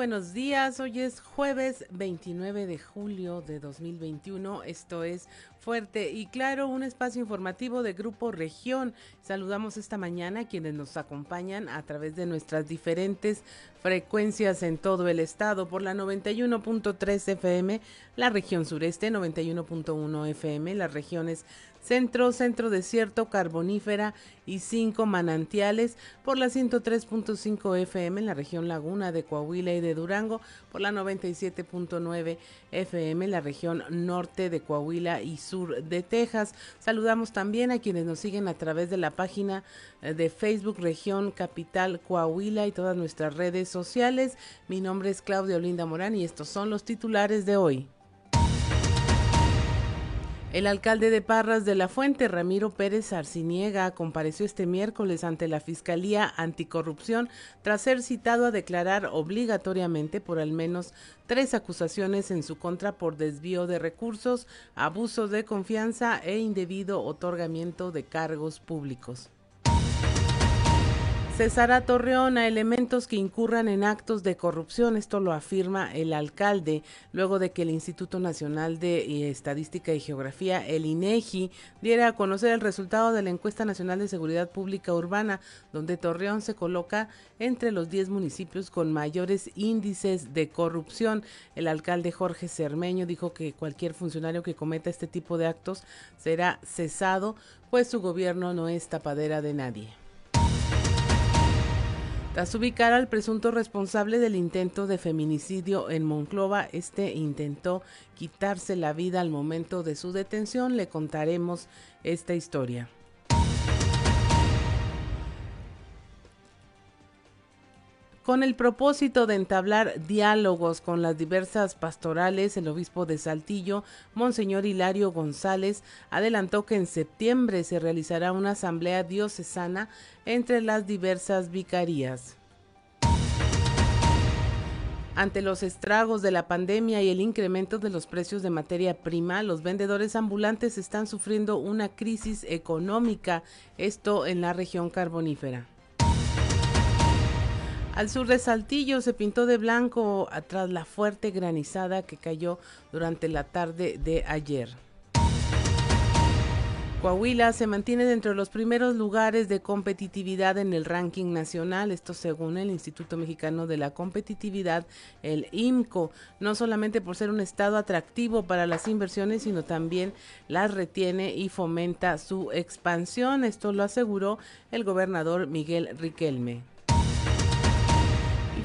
buenos días. Hoy es jueves 29 de julio de 2021. Esto es Fuerte y Claro, un espacio informativo de Grupo Región. Saludamos esta mañana a quienes nos acompañan a través de nuestras diferentes frecuencias en todo el estado por la 91.3 FM, la región sureste, 91.1 FM, las regiones Centro, Centro Desierto, Carbonífera y cinco manantiales por la 103.5 FM en la región Laguna de Coahuila y de Durango, por la 97.9 FM en la región norte de Coahuila y sur de Texas. Saludamos también a quienes nos siguen a través de la página eh, de Facebook Región Capital Coahuila y todas nuestras redes sociales. Mi nombre es Claudia Olinda Morán y estos son los titulares de hoy. El alcalde de Parras de la Fuente, Ramiro Pérez Arciniega, compareció este miércoles ante la Fiscalía Anticorrupción tras ser citado a declarar obligatoriamente por al menos tres acusaciones en su contra por desvío de recursos, abuso de confianza e indebido otorgamiento de cargos públicos. Cesará Torreón a elementos que incurran en actos de corrupción. Esto lo afirma el alcalde luego de que el Instituto Nacional de eh, Estadística y Geografía, el INEGI, diera a conocer el resultado de la encuesta nacional de seguridad pública urbana, donde Torreón se coloca entre los 10 municipios con mayores índices de corrupción. El alcalde Jorge Cermeño dijo que cualquier funcionario que cometa este tipo de actos será cesado, pues su gobierno no es tapadera de nadie. Tras ubicar al presunto responsable del intento de feminicidio en Monclova, este intentó quitarse la vida al momento de su detención. Le contaremos esta historia. Con el propósito de entablar diálogos con las diversas pastorales, el obispo de Saltillo, Monseñor Hilario González, adelantó que en septiembre se realizará una asamblea diocesana entre las diversas vicarías. Ante los estragos de la pandemia y el incremento de los precios de materia prima, los vendedores ambulantes están sufriendo una crisis económica, esto en la región carbonífera. Al sur de Saltillo se pintó de blanco tras la fuerte granizada que cayó durante la tarde de ayer. Coahuila se mantiene dentro de los primeros lugares de competitividad en el ranking nacional, esto según el Instituto Mexicano de la Competitividad, el IMCO, no solamente por ser un estado atractivo para las inversiones, sino también las retiene y fomenta su expansión, esto lo aseguró el gobernador Miguel Riquelme.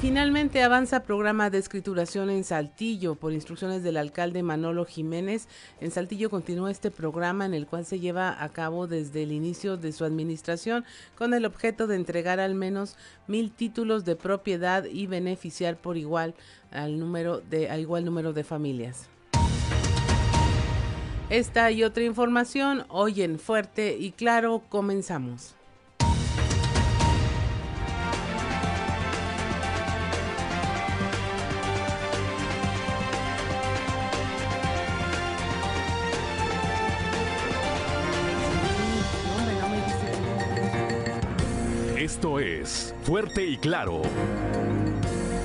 Finalmente avanza programa de escrituración en Saltillo por instrucciones del alcalde Manolo Jiménez. En Saltillo continúa este programa en el cual se lleva a cabo desde el inicio de su administración con el objeto de entregar al menos mil títulos de propiedad y beneficiar por igual al número de al igual número de familias. Esta y otra información hoy en Fuerte y Claro comenzamos. Es Fuerte y Claro.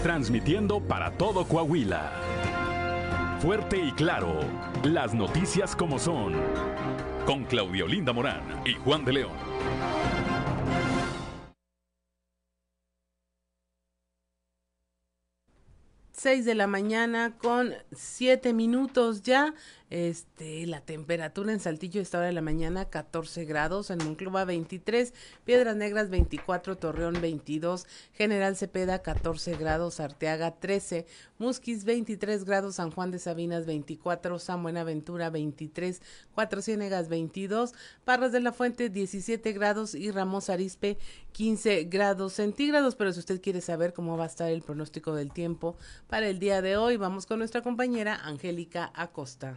Transmitiendo para todo Coahuila. Fuerte y Claro. Las noticias como son. Con Claudio Linda Morán y Juan de León. 6 de la mañana con 7 minutos ya. Este, la temperatura en Saltillo esta hora de la mañana 14 grados, en Monclova 23, Piedras Negras 24, Torreón 22, General Cepeda 14 grados, Arteaga 13, Musquis 23 grados, San Juan de Sabinas 24, San Buenaventura 23, Cuatro Ciénegas 22, Parras de la Fuente 17 grados y Ramos Arispe 15 grados centígrados. Pero si usted quiere saber cómo va a estar el pronóstico del tiempo para el día de hoy, vamos con nuestra compañera Angélica Acosta.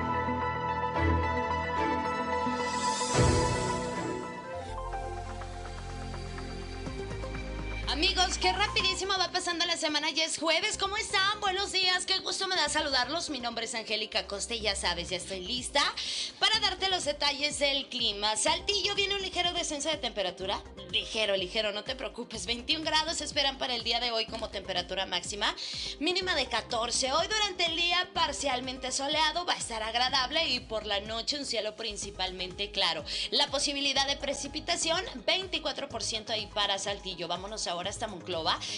Qué rapidísimo va pasando la semana, ya es jueves, ¿cómo están? Buenos días, qué gusto me da saludarlos. Mi nombre es Angélica Costa y ya sabes, ya estoy lista para darte los detalles del clima. Saltillo viene un ligero descenso de temperatura, ligero, ligero, no te preocupes. 21 grados esperan para el día de hoy como temperatura máxima, mínima de 14. Hoy durante el día parcialmente soleado, va a estar agradable y por la noche un cielo principalmente claro. La posibilidad de precipitación, 24% ahí para Saltillo. Vámonos ahora hasta Monclova.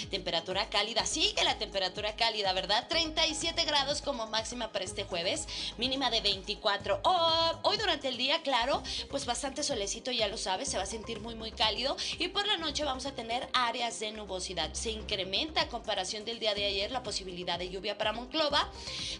Temperatura cálida, sigue la temperatura cálida, ¿verdad? 37 grados como máxima para este jueves, mínima de 24. hoy durante el día, claro, pues bastante solecito, ya lo sabes, se va a sentir muy, muy cálido. Y por la noche vamos a tener áreas de nubosidad. Se incrementa a comparación del día de ayer la posibilidad de lluvia para Monclova.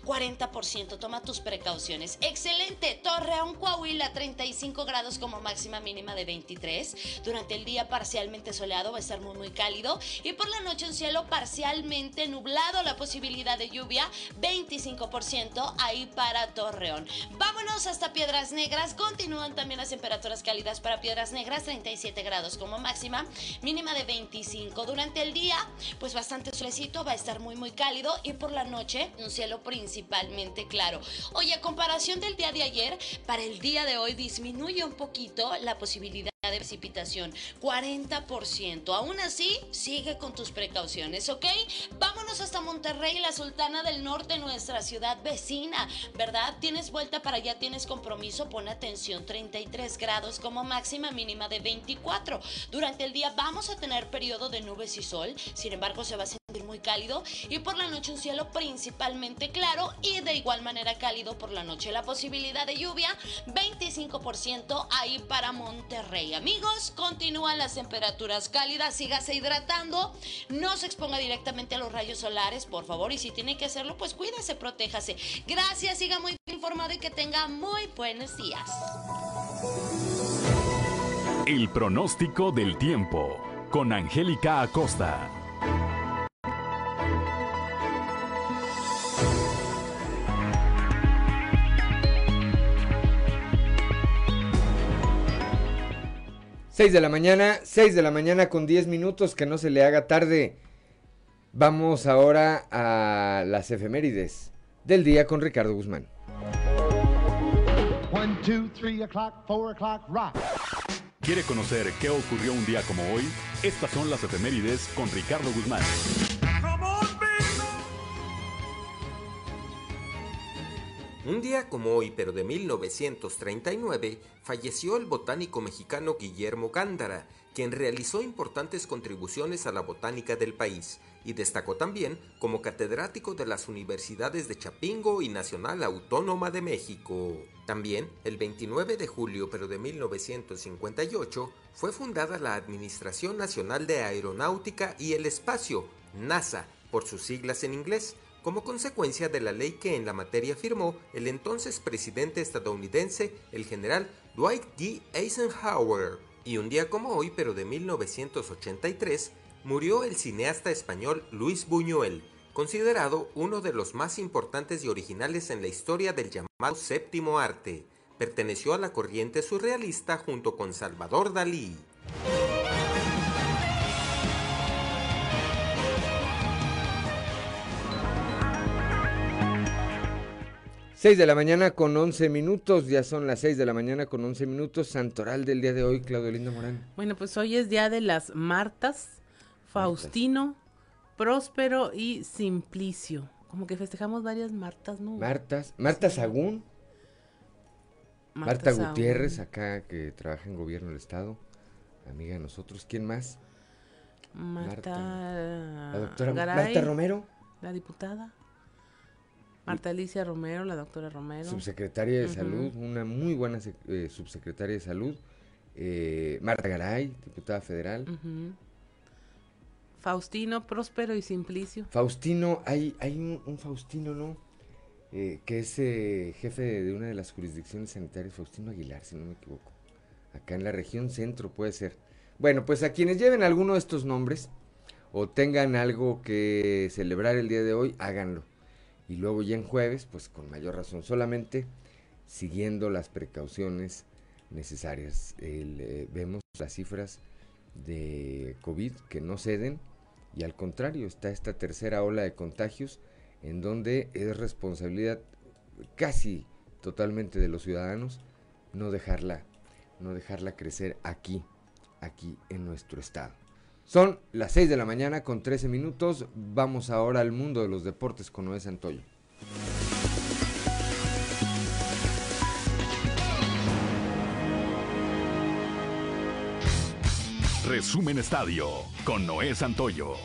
40%, toma tus precauciones. Excelente, Torreón, Coahuila, 35 grados como máxima mínima de 23. Durante el día parcialmente soleado, va a estar muy, muy cálido y por la noche un cielo parcialmente nublado, la posibilidad de lluvia 25% ahí para Torreón. Vámonos hasta Piedras Negras, continúan también las temperaturas cálidas para Piedras Negras, 37 grados como máxima, mínima de 25. Durante el día, pues bastante solecito, va a estar muy muy cálido y por la noche un cielo principalmente claro. Oye, a comparación del día de ayer, para el día de hoy disminuye un poquito la posibilidad de precipitación, 40%. Aún así, sigue con tus precauciones, ¿ok? Vámonos hasta Monterrey, la Sultana del Norte, nuestra ciudad vecina, ¿verdad? Tienes vuelta para allá, tienes compromiso, pon atención, 33 grados como máxima mínima de 24. Durante el día vamos a tener periodo de nubes y sol, sin embargo se va a sentir muy cálido y por la noche un cielo principalmente claro y de igual manera cálido por la noche. La posibilidad de lluvia, 25% ahí para Monterrey amigos, continúan las temperaturas cálidas, sígase hidratando, no se exponga directamente a los rayos solares, por favor, y si tiene que hacerlo, pues cuídese, protéjase. Gracias, siga muy informado y que tenga muy buenos días. El pronóstico del tiempo con Angélica Acosta. 6 de la mañana, 6 de la mañana con 10 minutos, que no se le haga tarde. Vamos ahora a las efemérides del día con Ricardo Guzmán. ¿Quiere conocer qué ocurrió un día como hoy? Estas son las efemérides con Ricardo Guzmán. Un día como hoy, pero de 1939, falleció el botánico mexicano Guillermo Gándara, quien realizó importantes contribuciones a la botánica del país y destacó también como catedrático de las universidades de Chapingo y Nacional Autónoma de México. También, el 29 de julio pero de 1958, fue fundada la Administración Nacional de Aeronáutica y el Espacio, NASA, por sus siglas en inglés, como consecuencia de la ley que en la materia firmó el entonces presidente estadounidense, el general Dwight D. Eisenhower. Y un día como hoy, pero de 1983, murió el cineasta español Luis Buñuel, considerado uno de los más importantes y originales en la historia del llamado séptimo arte. Perteneció a la corriente surrealista junto con Salvador Dalí. 6 de la mañana con 11 minutos, ya son las 6 de la mañana con 11 minutos, santoral del día de hoy, Claudio Linda Morán. Bueno, pues hoy es día de las Martas, Faustino, Próspero y Simplicio. Como que festejamos varias Martas, ¿no? Martas, Marta Sagún, Marta, Gutiérrez, acá que trabaja en gobierno del estado, amiga de nosotros. ¿Quién más? Marta, la doctora Marta Romero. La diputada. Marta Alicia Romero, la doctora Romero. Subsecretaria de Salud, una muy buena eh, subsecretaria de Salud. Eh, Marta Garay, diputada federal. Faustino, Próspero y Simplicio. Faustino, hay, hay un, Faustino, ¿no? Eh, que es jefe de, una de las jurisdicciones sanitarias, Faustino Aguilar, si no me equivoco. Acá en la región centro puede ser. Bueno, pues a quienes lleven alguno de estos nombres o tengan algo que celebrar el día de hoy, háganlo y luego ya en jueves, pues con mayor razón, solamente siguiendo las precauciones necesarias. Eh, vemos las cifras de COVID que no ceden y al contrario está esta tercera ola de contagios en donde es responsabilidad casi totalmente de los ciudadanos no dejarla no dejarla crecer aquí aquí en nuestro estado son las 6 de la mañana con 13 minutos vamos ahora al mundo de los deportes con Noé Santoyo Resumen Estadio con Noé Santoyo.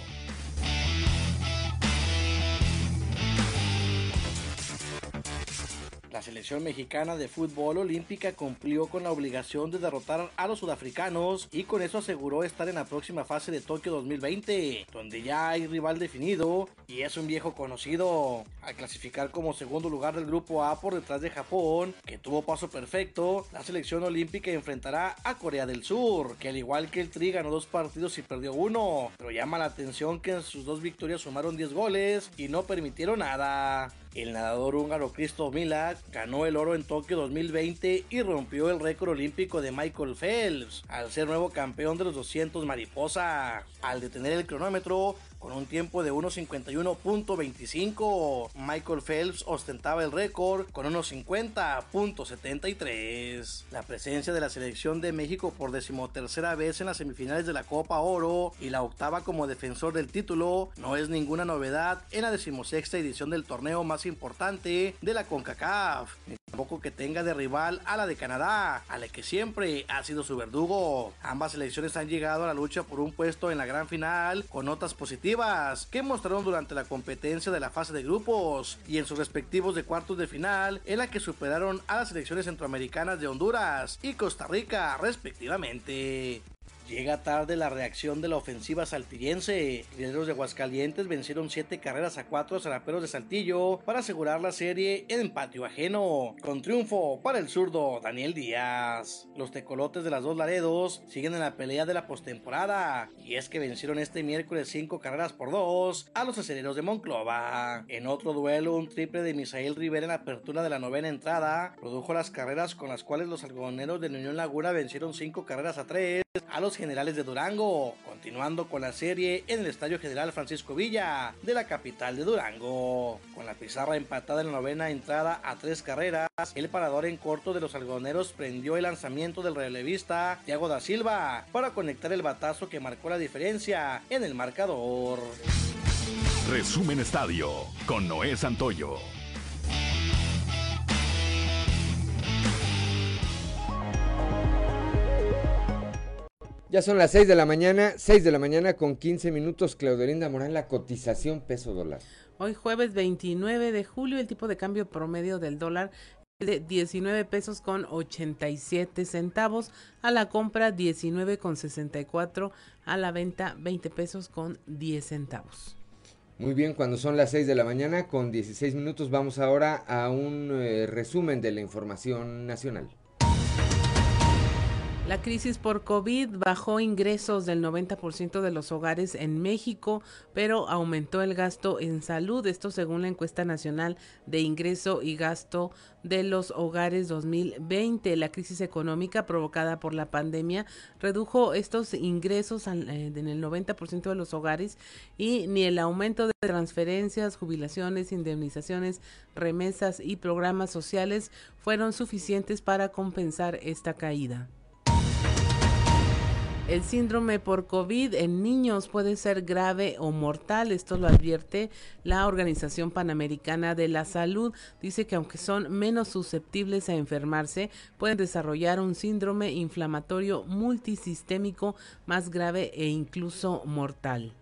La selección mexicana de fútbol olímpica cumplió con la obligación de derrotar a los sudafricanos y con eso aseguró estar en la próxima fase de Tokio 2020, donde ya hay rival definido y es un viejo conocido. Al clasificar como segundo lugar del grupo A por detrás de Japón, que tuvo paso perfecto, la selección olímpica enfrentará a Corea del Sur, que al igual que el Tri ganó dos partidos y perdió uno, pero llama la atención que en sus dos victorias sumaron 10 goles y no permitieron nada. El nadador húngaro Kristo Milak ganó el oro en Tokio 2020 y rompió el récord olímpico de Michael Phelps al ser nuevo campeón de los 200 mariposa. Al detener el cronómetro, con un tiempo de 1.51.25. Michael Phelps ostentaba el récord con 1.50.73. La presencia de la selección de México por decimotercera vez en las semifinales de la Copa Oro y la octava como defensor del título no es ninguna novedad en la decimosexta edición del torneo más importante de la CONCACAF tampoco que tenga de rival a la de Canadá, a la que siempre ha sido su verdugo. Ambas selecciones han llegado a la lucha por un puesto en la gran final con notas positivas que mostraron durante la competencia de la fase de grupos y en sus respectivos de cuartos de final en la que superaron a las selecciones centroamericanas de Honduras y Costa Rica respectivamente. Llega tarde la reacción de la ofensiva saltillense. Guerreros de Aguascalientes vencieron 7 carreras a 4 a Zaraperos de Saltillo para asegurar la serie en patio ajeno, con triunfo para el zurdo Daniel Díaz. Los tecolotes de las dos Laredos siguen en la pelea de la postemporada, y es que vencieron este miércoles 5 carreras por 2 a los aceleros de Monclova. En otro duelo, un triple de Misael Rivera en la apertura de la novena entrada produjo las carreras con las cuales los algodoneros de Unión Laguna vencieron 5 carreras a 3 a los generales de Durango, continuando con la serie en el Estadio General Francisco Villa de la capital de Durango. Con la pizarra empatada en la novena entrada a tres carreras, el parador en corto de los algodoneros prendió el lanzamiento del relevista Thiago da Silva para conectar el batazo que marcó la diferencia en el marcador. Resumen Estadio con Noé Santoyo. Ya son las 6 de la mañana, 6 de la mañana con 15 minutos. Claudelinda Morán, la cotización peso dólar. Hoy jueves 29 de julio, el tipo de cambio promedio del dólar es de 19 pesos con 87 centavos, a la compra 19 con 64, a la venta 20 pesos con 10 centavos. Muy bien, cuando son las 6 de la mañana con 16 minutos vamos ahora a un eh, resumen de la información nacional. La crisis por COVID bajó ingresos del 90% de los hogares en México, pero aumentó el gasto en salud, esto según la encuesta nacional de ingreso y gasto de los hogares 2020. La crisis económica provocada por la pandemia redujo estos ingresos eh, en el 90% de los hogares y ni el aumento de transferencias, jubilaciones, indemnizaciones, remesas y programas sociales fueron suficientes para compensar esta caída. El síndrome por COVID en niños puede ser grave o mortal, esto lo advierte la Organización Panamericana de la Salud. Dice que aunque son menos susceptibles a enfermarse, pueden desarrollar un síndrome inflamatorio multisistémico más grave e incluso mortal.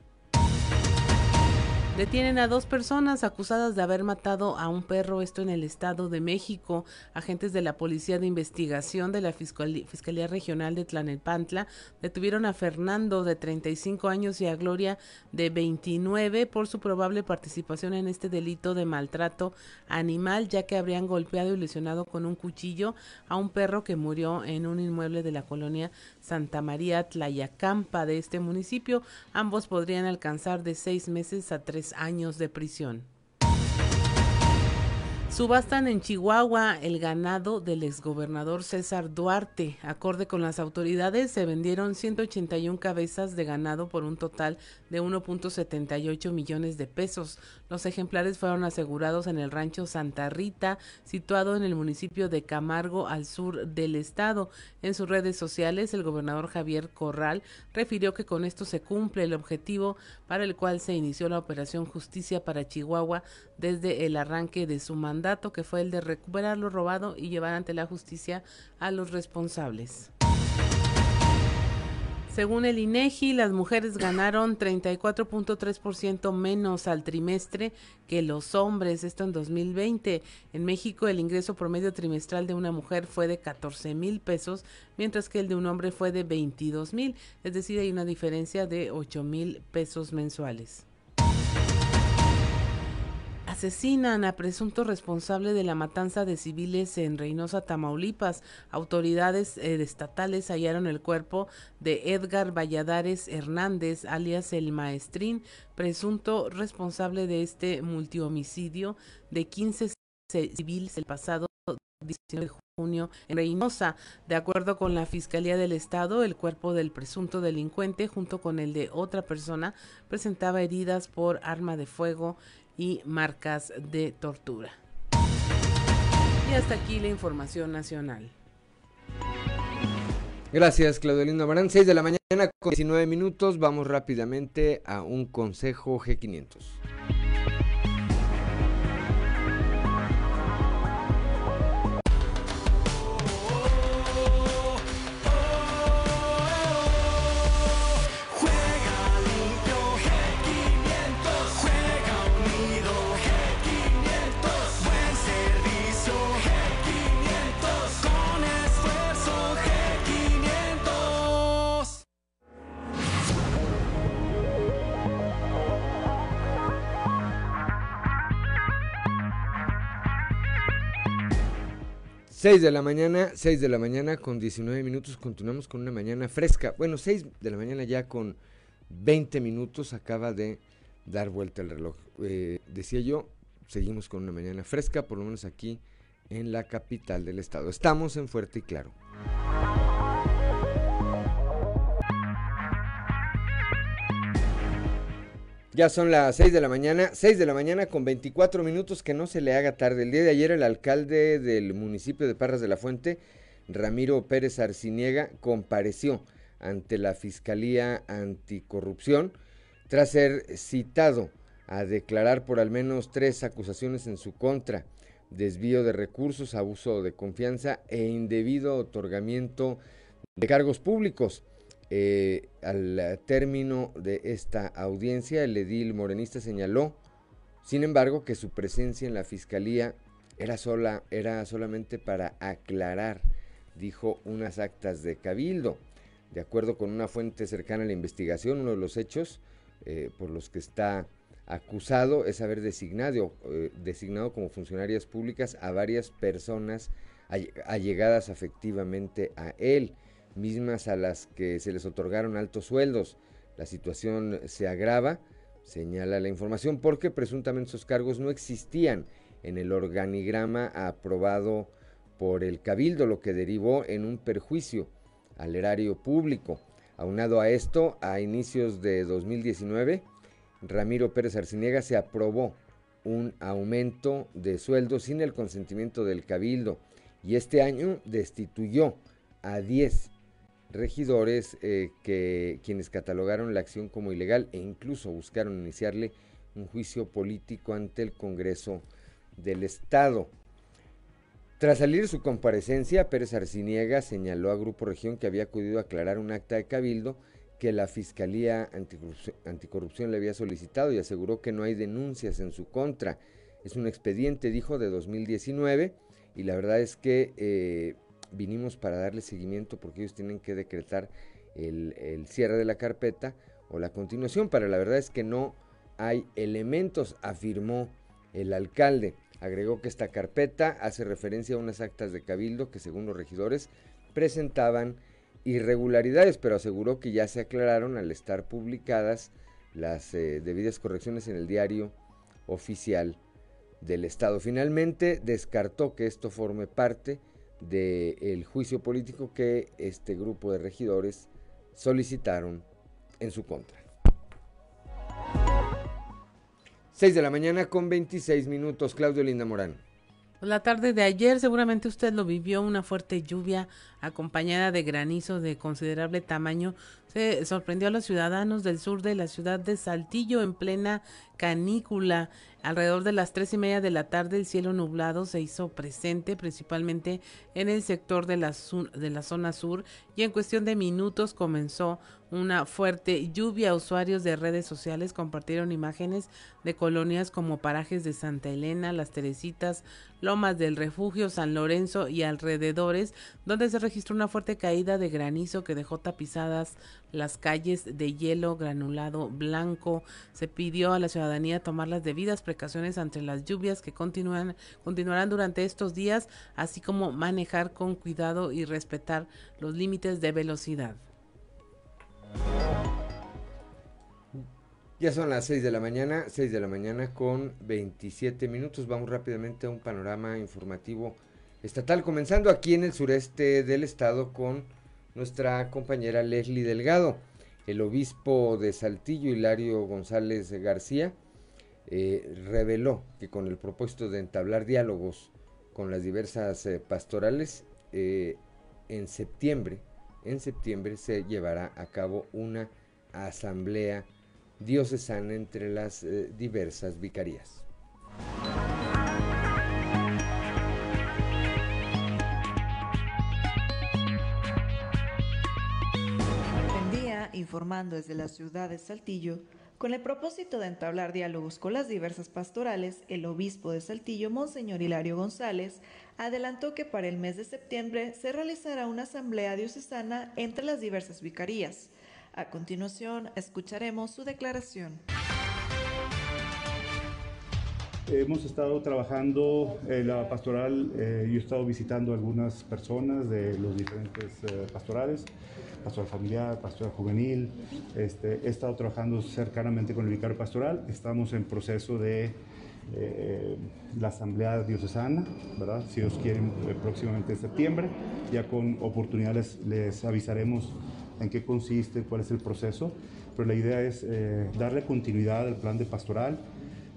Detienen a dos personas acusadas de haber matado a un perro, esto en el Estado de México. Agentes de la Policía de Investigación de la Fiscalía, Regional de Tlanepantla detuvieron a Fernando de 35 años y a Gloria de 29 por su probable participación en este delito de maltrato animal, ya que habrían golpeado y lesionado con un cuchillo a un perro que murió en un inmueble de la colonia Santa María Tlayacampa de este municipio. Ambos podrían alcanzar de seis meses a tres años de prisión. Subastan en Chihuahua el ganado del exgobernador César Duarte. Acorde con las autoridades, se vendieron 181 cabezas de ganado por un total de 1.78 millones de pesos. Los ejemplares fueron asegurados en el rancho Santa Rita, situado en el municipio de Camargo, al sur del estado. En sus redes sociales, el gobernador Javier Corral refirió que con esto se cumple el objetivo para el cual se inició la operación Justicia para Chihuahua desde el arranque de su mandato, que fue el de recuperar lo robado y llevar ante la justicia a los responsables. Según el INEGI, las mujeres ganaron 34.3% menos al trimestre que los hombres, esto en 2020. En México, el ingreso promedio trimestral de una mujer fue de 14 mil pesos, mientras que el de un hombre fue de 22 mil, es decir, hay una diferencia de 8 mil pesos mensuales asesinan a presunto responsable de la matanza de civiles en Reynosa, Tamaulipas. Autoridades eh, estatales hallaron el cuerpo de Edgar Valladares Hernández, alias el Maestrín, presunto responsable de este multihomicidio de 15 civiles el pasado 19 de junio en Reynosa. De acuerdo con la Fiscalía del Estado, el cuerpo del presunto delincuente, junto con el de otra persona, presentaba heridas por arma de fuego y marcas de tortura. Y hasta aquí la información nacional. Gracias, Claudio Lindo Marán. 6 de la mañana con 19 minutos. Vamos rápidamente a un consejo G500. Seis de la mañana, 6 de la mañana con 19 minutos, continuamos con una mañana fresca. Bueno, 6 de la mañana ya con 20 minutos acaba de dar vuelta el reloj. Eh, decía yo, seguimos con una mañana fresca, por lo menos aquí en la capital del estado. Estamos en Fuerte y Claro. Ya son las 6 de la mañana, 6 de la mañana con 24 minutos, que no se le haga tarde. El día de ayer el alcalde del municipio de Parras de la Fuente, Ramiro Pérez Arciniega, compareció ante la Fiscalía Anticorrupción tras ser citado a declarar por al menos tres acusaciones en su contra, desvío de recursos, abuso de confianza e indebido otorgamiento de cargos públicos. Eh, al término de esta audiencia, el edil morenista señaló, sin embargo, que su presencia en la fiscalía era, sola, era solamente para aclarar, dijo, unas actas de cabildo. De acuerdo con una fuente cercana a la investigación, uno de los hechos eh, por los que está acusado es haber designado, eh, designado como funcionarias públicas a varias personas allegadas afectivamente a él mismas a las que se les otorgaron altos sueldos. La situación se agrava, señala la información, porque presuntamente esos cargos no existían en el organigrama aprobado por el Cabildo, lo que derivó en un perjuicio al erario público. Aunado a esto, a inicios de 2019, Ramiro Pérez Arciniega se aprobó un aumento de sueldo sin el consentimiento del Cabildo y este año destituyó a 10 regidores eh, que quienes catalogaron la acción como ilegal e incluso buscaron iniciarle un juicio político ante el Congreso del Estado. Tras salir su comparecencia, Pérez Arciniega señaló a Grupo Región que había acudido a aclarar un acta de cabildo que la Fiscalía Anticorrupción, le había solicitado y aseguró que no hay denuncias en su contra. Es un expediente, dijo, de 2019 y la verdad es que eh, vinimos para darle seguimiento porque ellos tienen que decretar el, cierre de la carpeta o la continuación, pero la verdad es que no hay elementos, afirmó el alcalde. Agregó que esta carpeta hace referencia a unas actas de cabildo que según los regidores presentaban irregularidades, pero aseguró que ya se aclararon al estar publicadas las eh, debidas correcciones en el diario oficial del Estado. Finalmente descartó que esto forme parte del juicio político que este grupo de regidores solicitaron en su contra. 6 de la mañana con 26 minutos. Claudio Linda Morán. La tarde de ayer seguramente usted lo vivió, una fuerte lluvia acompañada de granizo de considerable tamaño se sorprendió a los ciudadanos del sur de la ciudad de Saltillo en plena canícula. Alrededor de las tres y media de la tarde el cielo nublado se hizo presente principalmente en el sector de la, de la zona sur y en cuestión de minutos comenzó una fuerte lluvia. Usuarios de redes sociales compartieron imágenes de colonias como parajes de Santa Elena, Las Teresitas, Lomas del Refugio, San Lorenzo y alrededores, donde se registró una fuerte caída de granizo que dejó tapizadas las calles de hielo granulado blanco. Se pidió a la ciudadanía tomar las debidas precauciones ante las lluvias que continúan, continuarán durante estos días, así como manejar con cuidado y respetar los límites de velocidad. Ya son las 6 de la mañana, 6 de la mañana con 27 minutos. Vamos rápidamente a un panorama informativo estatal, comenzando aquí en el sureste del estado con nuestra compañera Leslie Delgado. El obispo de Saltillo, Hilario González García, eh, reveló que con el propósito de entablar diálogos con las diversas eh, pastorales, eh, en septiembre, en septiembre se llevará a cabo una asamblea diocesana entre las diversas vicarías. Informando desde la ciudad de Saltillo, con el propósito de entablar diálogos con las diversas pastorales, el obispo de Saltillo, Monseñor Hilario González, adelantó que para el mes de septiembre se realizará una asamblea diocesana entre las diversas vicarías. A continuación, escucharemos su declaración. Hemos estado trabajando en la pastoral, eh, yo he estado visitando algunas personas de los diferentes eh, pastorales pastoral familiar, pastoral juvenil. Este, he estado trabajando cercanamente con el vicario pastoral. Estamos en proceso de eh, la asamblea diocesana, ¿verdad? Si Dios quiere, eh, próximamente en septiembre. Ya con oportunidades les avisaremos en qué consiste, cuál es el proceso. Pero la idea es eh, darle continuidad al plan de pastoral.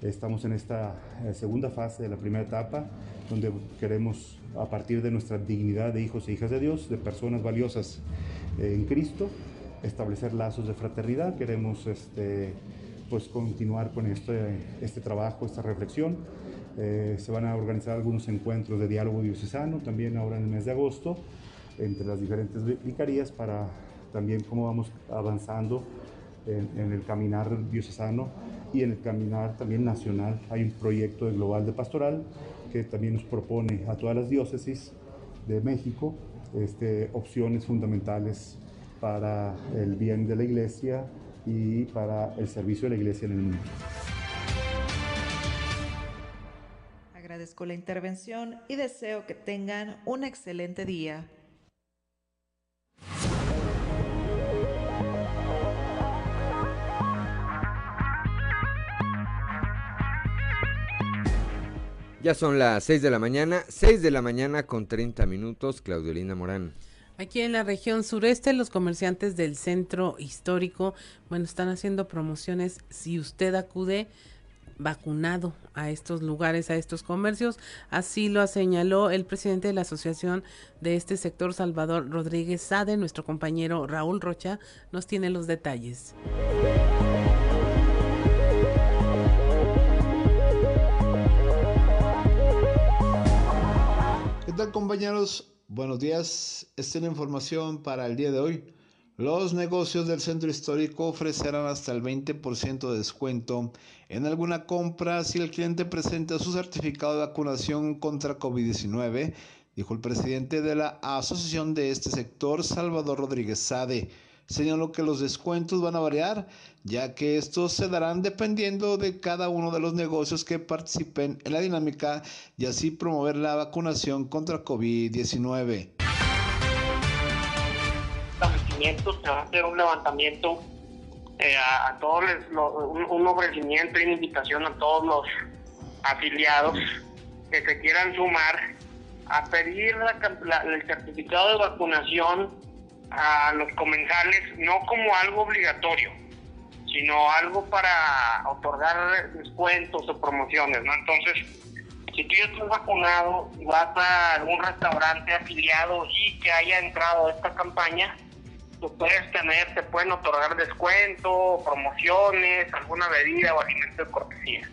Estamos en esta segunda fase de la primera etapa, donde queremos, a partir de nuestra dignidad de hijos e hijas de Dios, de personas valiosas en Cristo, establecer lazos de fraternidad. Queremos este, pues, continuar con este, este trabajo, esta reflexión. Eh, se van a organizar algunos encuentros de diálogo diocesano también ahora en el mes de agosto entre las diferentes vicarías para también cómo vamos avanzando en, en, el caminar diocesano y en el caminar también nacional. Hay un proyecto global de pastoral que también nos propone a todas las diócesis de México este, opciones fundamentales para el bien de la iglesia y para el servicio de la iglesia en el mundo. Agradezco la intervención y deseo que tengan un excelente día. Ya son las 6 de la mañana, 6 de la mañana con 30 minutos, Claudiolina Morán. Aquí en la región sureste, los comerciantes del centro histórico, bueno, están haciendo promociones. Si usted acude vacunado a estos lugares, a estos comercios, así lo señaló el presidente de la asociación de este sector, Salvador Rodríguez Sade. Nuestro compañero Raúl Rocha nos tiene los detalles. Tal compañeros? Buenos días. Esta es la información para el día de hoy. Los negocios del centro histórico ofrecerán hasta el 20% de descuento en alguna compra si el cliente presenta su certificado de vacunación contra COVID-19, dijo el presidente de la asociación de este sector, Salvador Rodríguez Sade señaló que los descuentos van a variar, ya que estos se darán dependiendo de cada uno de los negocios que participen en la dinámica y así promover la vacunación contra COVID-19. Se va a hacer un levantamiento eh, a, todos un, ofrecimiento y una invitación a todos los afiliados que se quieran sumar a pedir el certificado de vacunación a los comensales, no como algo obligatorio, sino algo para otorgar descuentos o promociones, ¿no? Entonces, si tú ya estás vacunado y vas a algún restaurante afiliado y que haya entrado a esta campaña, tú puedes tener, te pueden otorgar descuento, promociones, alguna bebida o alimento de cortesía.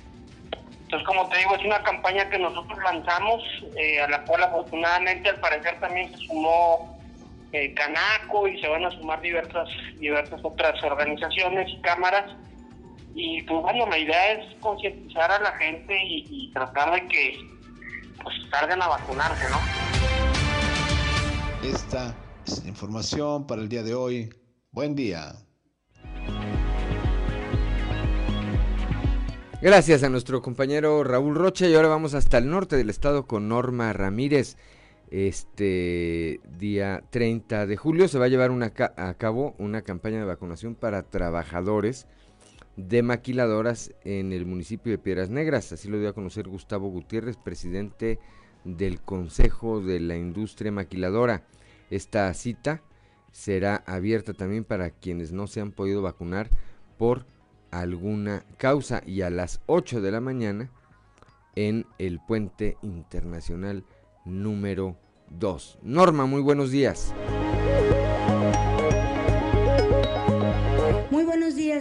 Entonces, como te digo, es una campaña que nosotros lanzamos, eh, a la cual afortunadamente al parecer también se sumó eh, Canaco y se van a sumar diversas, diversas otras organizaciones y cámaras. Y pues bueno, la idea es concientizar a la gente y, tratar de que pues salgan a vacunarse, ¿no? Esta es la información para el día de hoy. Buen día. Gracias a nuestro compañero Raúl Rocha y ahora vamos hasta el norte del estado con Norma Ramírez. Este día 30 de julio se va a llevar a cabo una campaña de vacunación para trabajadores de maquiladoras en el municipio de Piedras Negras. Así lo dio a conocer Gustavo Gutiérrez, presidente del Consejo de la Industria Maquiladora. Esta cita será abierta también para quienes no se han podido vacunar por alguna causa y a las 8 de la mañana en el puente internacional número 2. Norma, muy buenos días.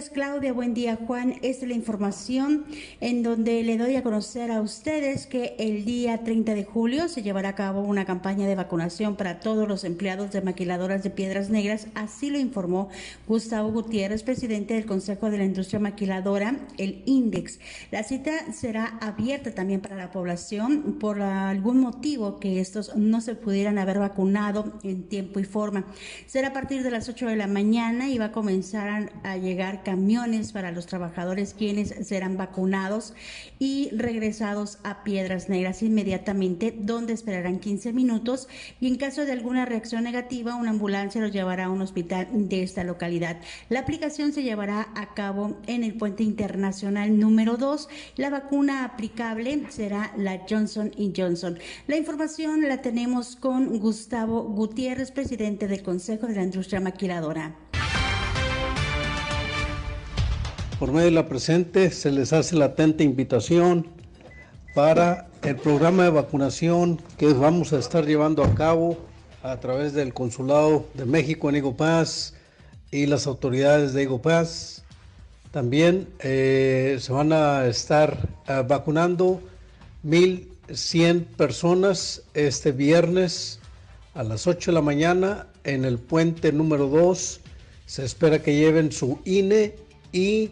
Claudia, buen día Juan. Esta es la información en donde le doy a conocer a ustedes que el día 30 de julio se llevará a cabo una campaña de vacunación para todos los empleados de maquiladoras de Piedras Negras. Así lo informó Gustavo Gutiérrez, presidente del Consejo de la Industria Maquiladora, el INDEX. La cita será abierta también para la población por algún motivo que estos no se pudieran haber vacunado en tiempo y forma. Será a partir de las 8 de la mañana y va a comenzar a llegar camiones para los trabajadores quienes serán vacunados y regresados a Piedras Negras inmediatamente, donde esperarán 15 minutos y en caso de alguna reacción negativa, una ambulancia los llevará a un hospital de esta localidad. La aplicación se llevará a cabo en el puente internacional número 2. La vacuna aplicable será la Johnson Johnson. La información la tenemos con Gustavo Gutiérrez, presidente del Consejo de la Industria Maquiladora. Por medio de la presente se les hace la atenta invitación para el programa de vacunación que vamos a estar llevando a cabo a través del Consulado de México en Paz y las autoridades de Paz. También eh, se van a estar eh, vacunando 1.100 personas este viernes a las 8 de la mañana en el puente número 2. Se espera que lleven su INE y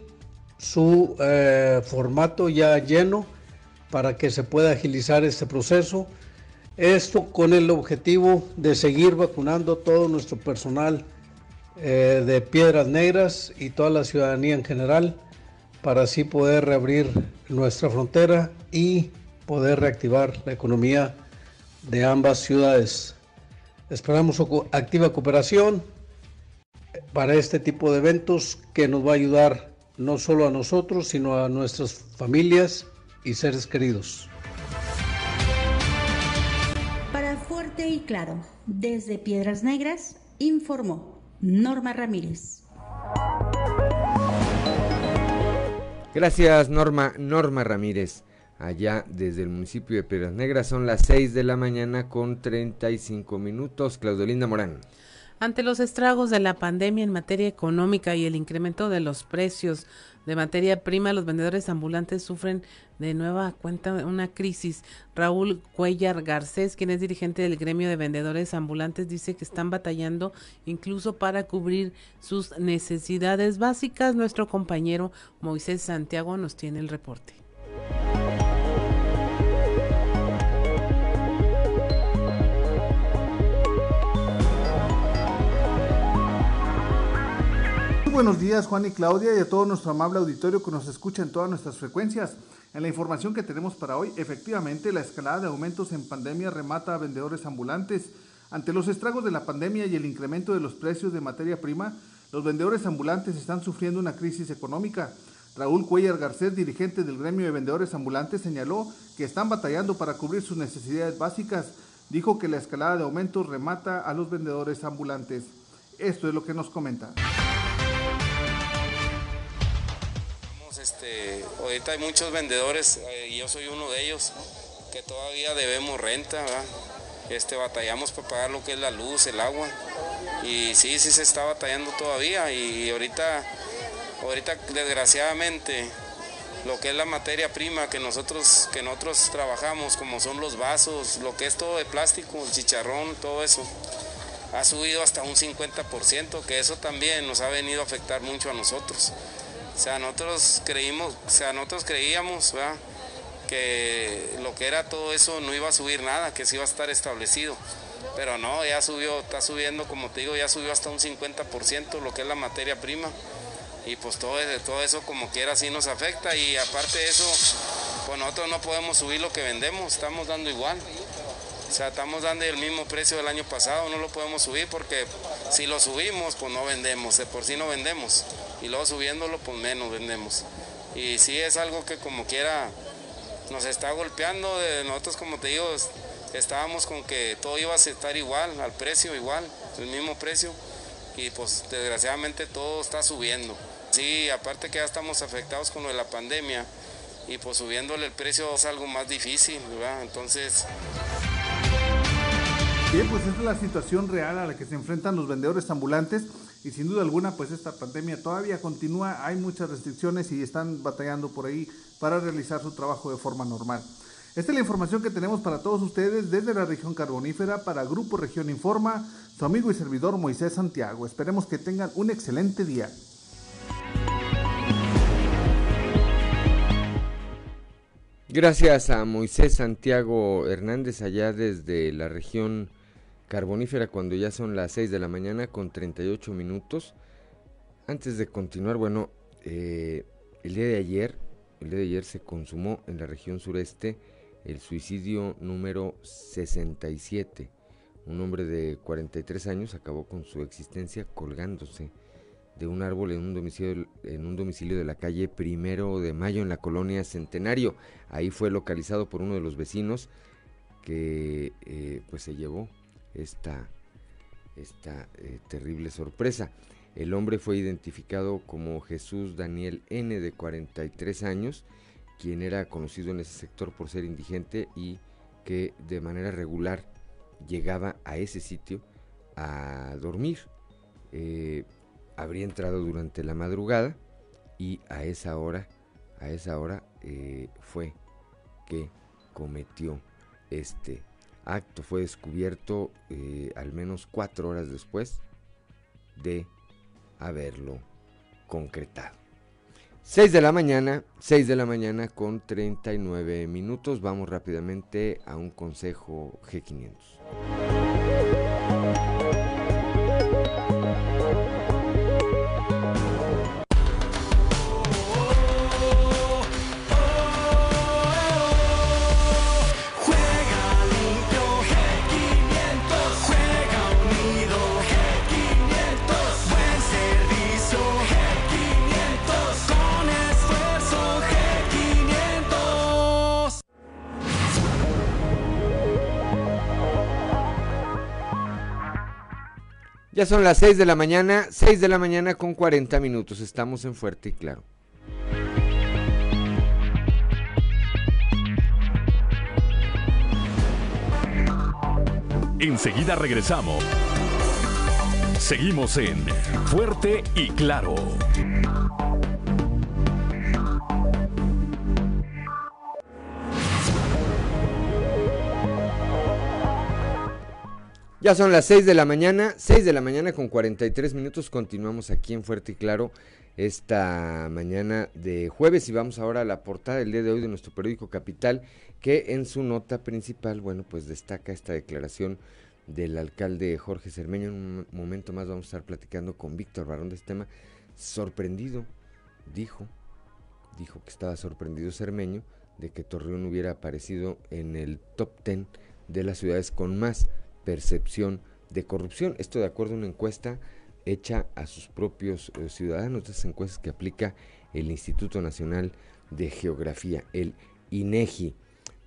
su eh, formato ya lleno para que se pueda agilizar este proceso. Esto con el objetivo de seguir vacunando todo nuestro personal eh, de Piedras Negras y toda la ciudadanía en general para así poder reabrir nuestra frontera y poder reactivar la economía de ambas ciudades. Esperamos activa cooperación para este tipo de eventos que nos va a ayudar no solo a nosotros, sino a nuestras familias y seres queridos. Para Fuerte y Claro, desde Piedras Negras, informó Norma Ramírez. Gracias Norma, Norma Ramírez. Allá desde el municipio de Piedras Negras son las 6 de la mañana con 35 minutos. Claudelinda Morán. Ante los estragos de la pandemia en materia económica y el incremento de los precios de materia prima, los vendedores ambulantes sufren de nueva cuenta una crisis. Raúl Cuellar Garcés, quien es dirigente del gremio de vendedores ambulantes, dice que están batallando incluso para cubrir sus necesidades básicas. Nuestro compañero Moisés Santiago nos tiene el reporte. Buenos días Juan y Claudia y a todo nuestro amable auditorio que nos escucha en todas nuestras frecuencias. En la información que tenemos para hoy, efectivamente la escalada de aumentos en pandemia remata a vendedores ambulantes. Ante los estragos de la pandemia y el incremento de los precios de materia prima, los vendedores ambulantes están sufriendo una crisis económica. Raúl Cuellar Garcés, dirigente del gremio de vendedores ambulantes, señaló que están batallando para cubrir sus necesidades básicas. Dijo que la escalada de aumentos remata a los vendedores ambulantes. Esto es lo que nos comenta. Este, ahorita hay muchos vendedores, eh, yo soy uno de ellos, que todavía debemos renta, Este, batallamos para pagar lo que es la luz, el agua, y sí, sí se está batallando todavía, y ahorita, ahorita desgraciadamente, lo que es la materia prima que nosotros, que nosotros trabajamos, como son los vasos, lo que es todo de plástico, el chicharrón, todo eso, ha subido hasta un 50%, que eso también nos ha venido a afectar mucho a nosotros. O sea, nosotros creímos, o sea, nosotros creíamos que lo que era todo eso no iba a subir nada, que se iba a estar establecido. Pero no, ya subió, está subiendo, como te digo, ya subió hasta un 50% lo que es la materia prima. Y pues todo, todo eso como quiera así nos afecta y aparte de eso, pues nosotros no podemos subir lo que vendemos, estamos dando igual. O sea, estamos dando el mismo precio del año pasado, no lo podemos subir porque si lo subimos, pues no vendemos, de por sí no vendemos y luego subiéndolo pues menos vendemos. Y sí es algo que como quiera nos está golpeando, nosotros como te digo estábamos con que todo iba a estar igual, al precio igual, el mismo precio y pues desgraciadamente todo está subiendo. Sí, aparte que ya estamos afectados con lo de la pandemia y pues subiéndole el precio es algo más difícil, ¿verdad? Entonces... Bien, pues esta es la situación real a la que se enfrentan los vendedores ambulantes y sin duda alguna pues esta pandemia todavía continúa, hay muchas restricciones y están batallando por ahí para realizar su trabajo de forma normal. Esta es la información que tenemos para todos ustedes desde la región carbonífera para Grupo Región Informa, su amigo y servidor Moisés Santiago. Esperemos que tengan un excelente día. Gracias a Moisés Santiago Hernández allá desde la región carbonífera cuando ya son las 6 de la mañana con 38 minutos. Antes de continuar, bueno, eh, el día de ayer, el día de ayer se consumó en la región sureste el suicidio número 67. Un hombre de 43 años acabó con su existencia colgándose de un árbol en un domicilio, en un domicilio de la calle Primero de Mayo en la colonia Centenario. Ahí fue localizado por uno de los vecinos que eh, pues se llevó esta, esta eh, terrible sorpresa. El hombre fue identificado como Jesús Daniel N de 43 años, quien era conocido en ese sector por ser indigente y que de manera regular llegaba a ese sitio a dormir. Eh, habría entrado durante la madrugada y a esa hora, a esa hora eh, fue que cometió este acto fue descubierto eh, al menos cuatro horas después de haberlo concretado. 6 de la mañana, 6 de la mañana con 39 minutos. Vamos rápidamente a un consejo G500. Son las 6 de la mañana, 6 de la mañana con 40 minutos. Estamos en Fuerte y Claro. Enseguida regresamos. Seguimos en Fuerte y Claro. Ya son las 6 de la mañana, 6 de la mañana con 43 minutos. Continuamos aquí en Fuerte y Claro esta mañana de jueves y vamos ahora a la portada del día de hoy de nuestro periódico Capital que en su nota principal, bueno, pues destaca esta declaración del alcalde Jorge Cermeño. En un momento más vamos a estar platicando con Víctor Barón de este tema. Sorprendido, dijo, dijo que estaba sorprendido Cermeño de que Torreón hubiera aparecido en el top 10 de las ciudades con más percepción de corrupción. Esto de acuerdo a una encuesta hecha a sus propios eh, ciudadanos, estas encuestas que aplica el Instituto Nacional de Geografía, el INEGI.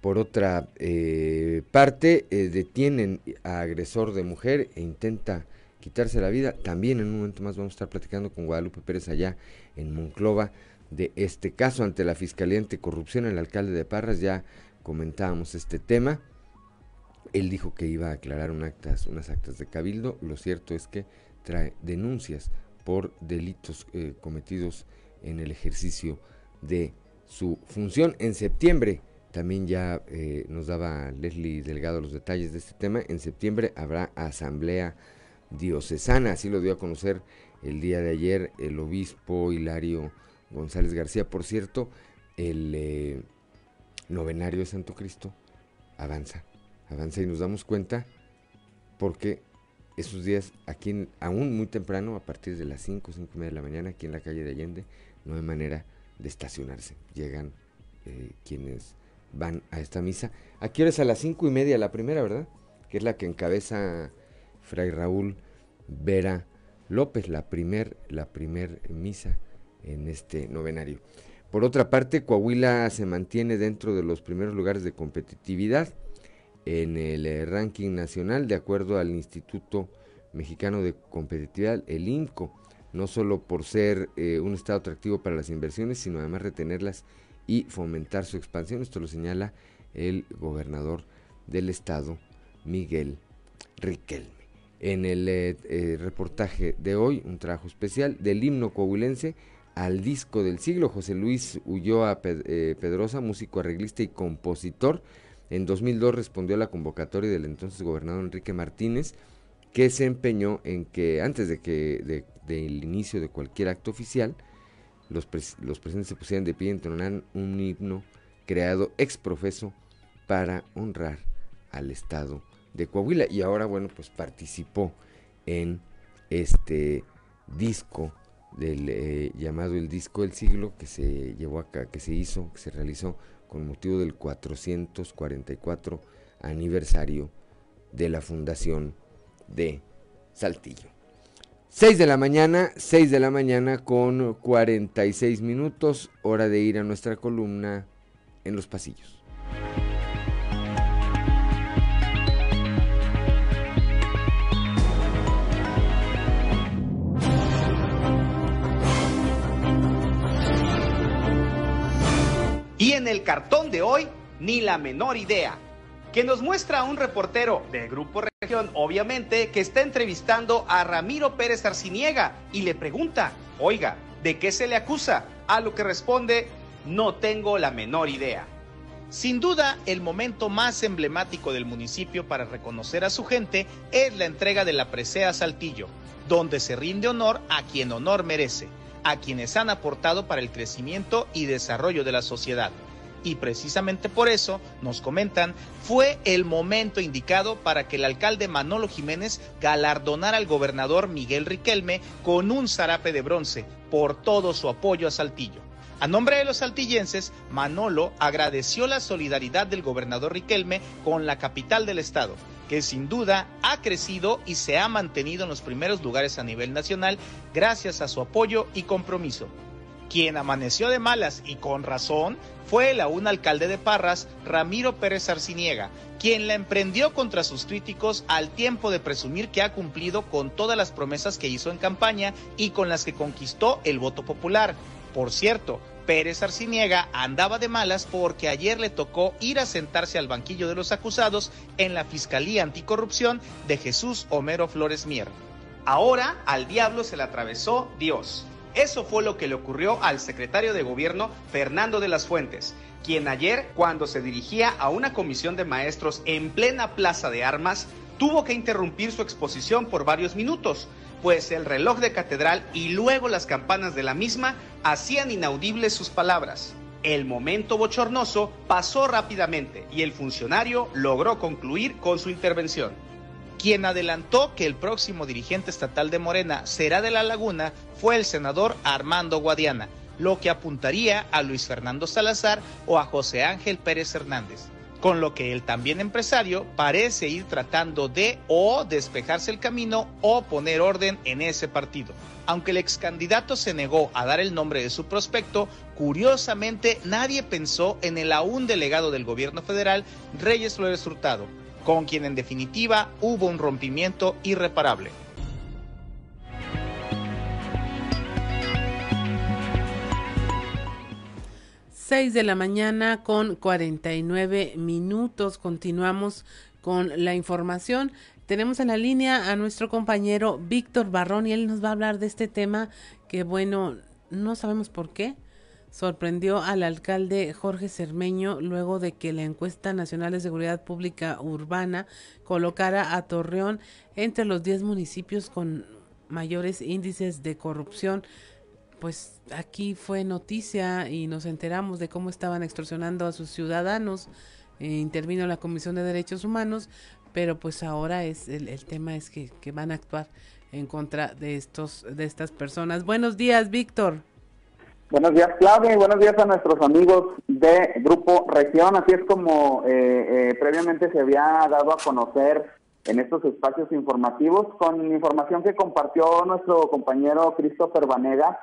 Por otra eh, parte, eh, detienen a agresor de mujer e intenta quitarse la vida. También en un momento más vamos a estar platicando con Guadalupe Pérez allá en Monclova de este caso ante la Fiscalía Anticorrupción. El alcalde de Parras ya comentábamos este tema. Él dijo que iba a aclarar unas actas de cabildo. Lo cierto es que trae denuncias por delitos eh, cometidos en el ejercicio de su función. En septiembre, también ya eh, nos daba Leslie Delgado los detalles de este tema, en septiembre habrá asamblea diocesana, así lo dio a conocer el día de ayer el obispo Hilario González García. Por cierto, el eh, novenario de Santo Cristo avanza, avanza y nos damos cuenta porque esos días aquí, aún muy temprano, a partir de las 5, 5 y media de la mañana, aquí en la calle de Allende, no hay manera de estacionarse. Llegan eh, quienes van a esta misa. Aquí es a las cinco y media la primera, ¿verdad? Que es la que encabeza Fray Raúl Vera López, la primer, la primer misa en este novenario. Por otra parte, Coahuila se mantiene dentro de los primeros lugares de competitividad en el eh, ranking nacional, de acuerdo al Instituto Mexicano de Competitividad, el INCO no solo por ser eh, un estado atractivo para las inversiones, sino además retenerlas y fomentar su expansión. Esto lo señala el gobernador del estado, Miguel Riquelme. En el eh, reportaje de hoy, un trabajo especial del himno coahuilense al disco del siglo, José Luis Ulloa Pedrosa, músico arreglista y compositor, en 2002 respondió a la convocatoria del entonces gobernador Enrique Martínez, que se empeñó en que antes de que del inicio de cualquier acto oficial, los, los presentes se pusieran de pie y entonaran un himno creado ex profeso para honrar al Estado de Coahuila. Y ahora, bueno, pues participó en este disco del eh, llamado el disco del siglo que se llevó acá, que se hizo, que se realizó con motivo del 444 aniversario de la fundación de Saltillo. 6 de la mañana, 6 de la mañana con 46 minutos, hora de ir a nuestra columna en los pasillos. El cartón de hoy, ni la menor idea que nos muestra un reportero del Grupo Región, obviamente, que está entrevistando a Ramiro Pérez Arciniega y le pregunta, oiga, ¿de qué se le acusa? A lo que responde, no tengo la menor idea. Sin duda, el momento más emblemático del municipio para reconocer a su gente es la entrega de la presea Saltillo, donde se rinde honor a quien honor merece, a quienes han aportado para el crecimiento y desarrollo de la sociedad y precisamente por eso, nos comentan, fue el momento indicado para que el alcalde Manolo Jiménez galardonara al gobernador Miguel Riquelme con un zarape de bronce por todo su apoyo a Saltillo. A nombre de los saltillenses, Manolo agradeció la solidaridad del gobernador Riquelme con la capital del estado, que sin duda ha crecido y se ha mantenido en los primeros lugares a nivel nacional gracias a su apoyo y compromiso. Quien amaneció de malas y con razón fue el aún alcalde de Parras, Ramiro Pérez Arciniega, quien la emprendió contra sus críticos al tiempo de presumir que ha cumplido con todas las promesas que hizo en campaña y con las que conquistó el voto popular. Por cierto, Pérez Arciniega andaba de malas porque ayer le tocó ir a sentarse al banquillo de los acusados en la Fiscalía Anticorrupción de Jesús Homero Flores Mier. Ahora al diablo se le atravesó Dios. Eso fue lo que le ocurrió al secretario de gobierno Fernando de las Fuentes, quien ayer, cuando se dirigía a una comisión de maestros en plena plaza de armas, tuvo que interrumpir su exposición por varios minutos, pues el reloj de catedral y luego las campanas de la misma hacían inaudibles sus palabras. El momento bochornoso pasó rápidamente y el funcionario logró concluir con su intervención. Quien adelantó que el próximo dirigente estatal de Morena será de La Laguna fue el senador Armando Guadiana, lo que apuntaría a Luis Fernando Salazar o a José Ángel Pérez Hernández. con lo que el también empresario parece ir tratando de o despejarse el camino o poner orden en ese partido. Aunque el ex candidato se negó a dar el nombre de su prospecto, curiosamente nadie pensó en el aún delegado del gobierno federal, Reyes Flores Hurtado, con quien en definitiva hubo un rompimiento irreparable. 6 de la mañana con 49 minutos. Continuamos con la información. Tenemos en la línea a nuestro compañero Víctor Barrón y él nos va a hablar de este tema que, bueno, no sabemos por qué. Sorprendió al alcalde Jorge Cermeño luego de que la encuesta nacional de seguridad pública urbana colocara a Torreón entre los 10 municipios con mayores índices de corrupción pues aquí fue noticia y nos enteramos de cómo estaban extorsionando a sus ciudadanos. Eh, intervino la Comisión de Derechos Humanos, pero pues ahora es el, el tema es que, que, van a actuar en contra de estos de estas personas. Buenos días, Víctor. Buenos días, Claudia, y buenos días a nuestros amigos de Grupo Región. Así es como eh, eh, previamente se había dado a conocer en estos espacios informativos con información que compartió nuestro compañero Christopher Vanega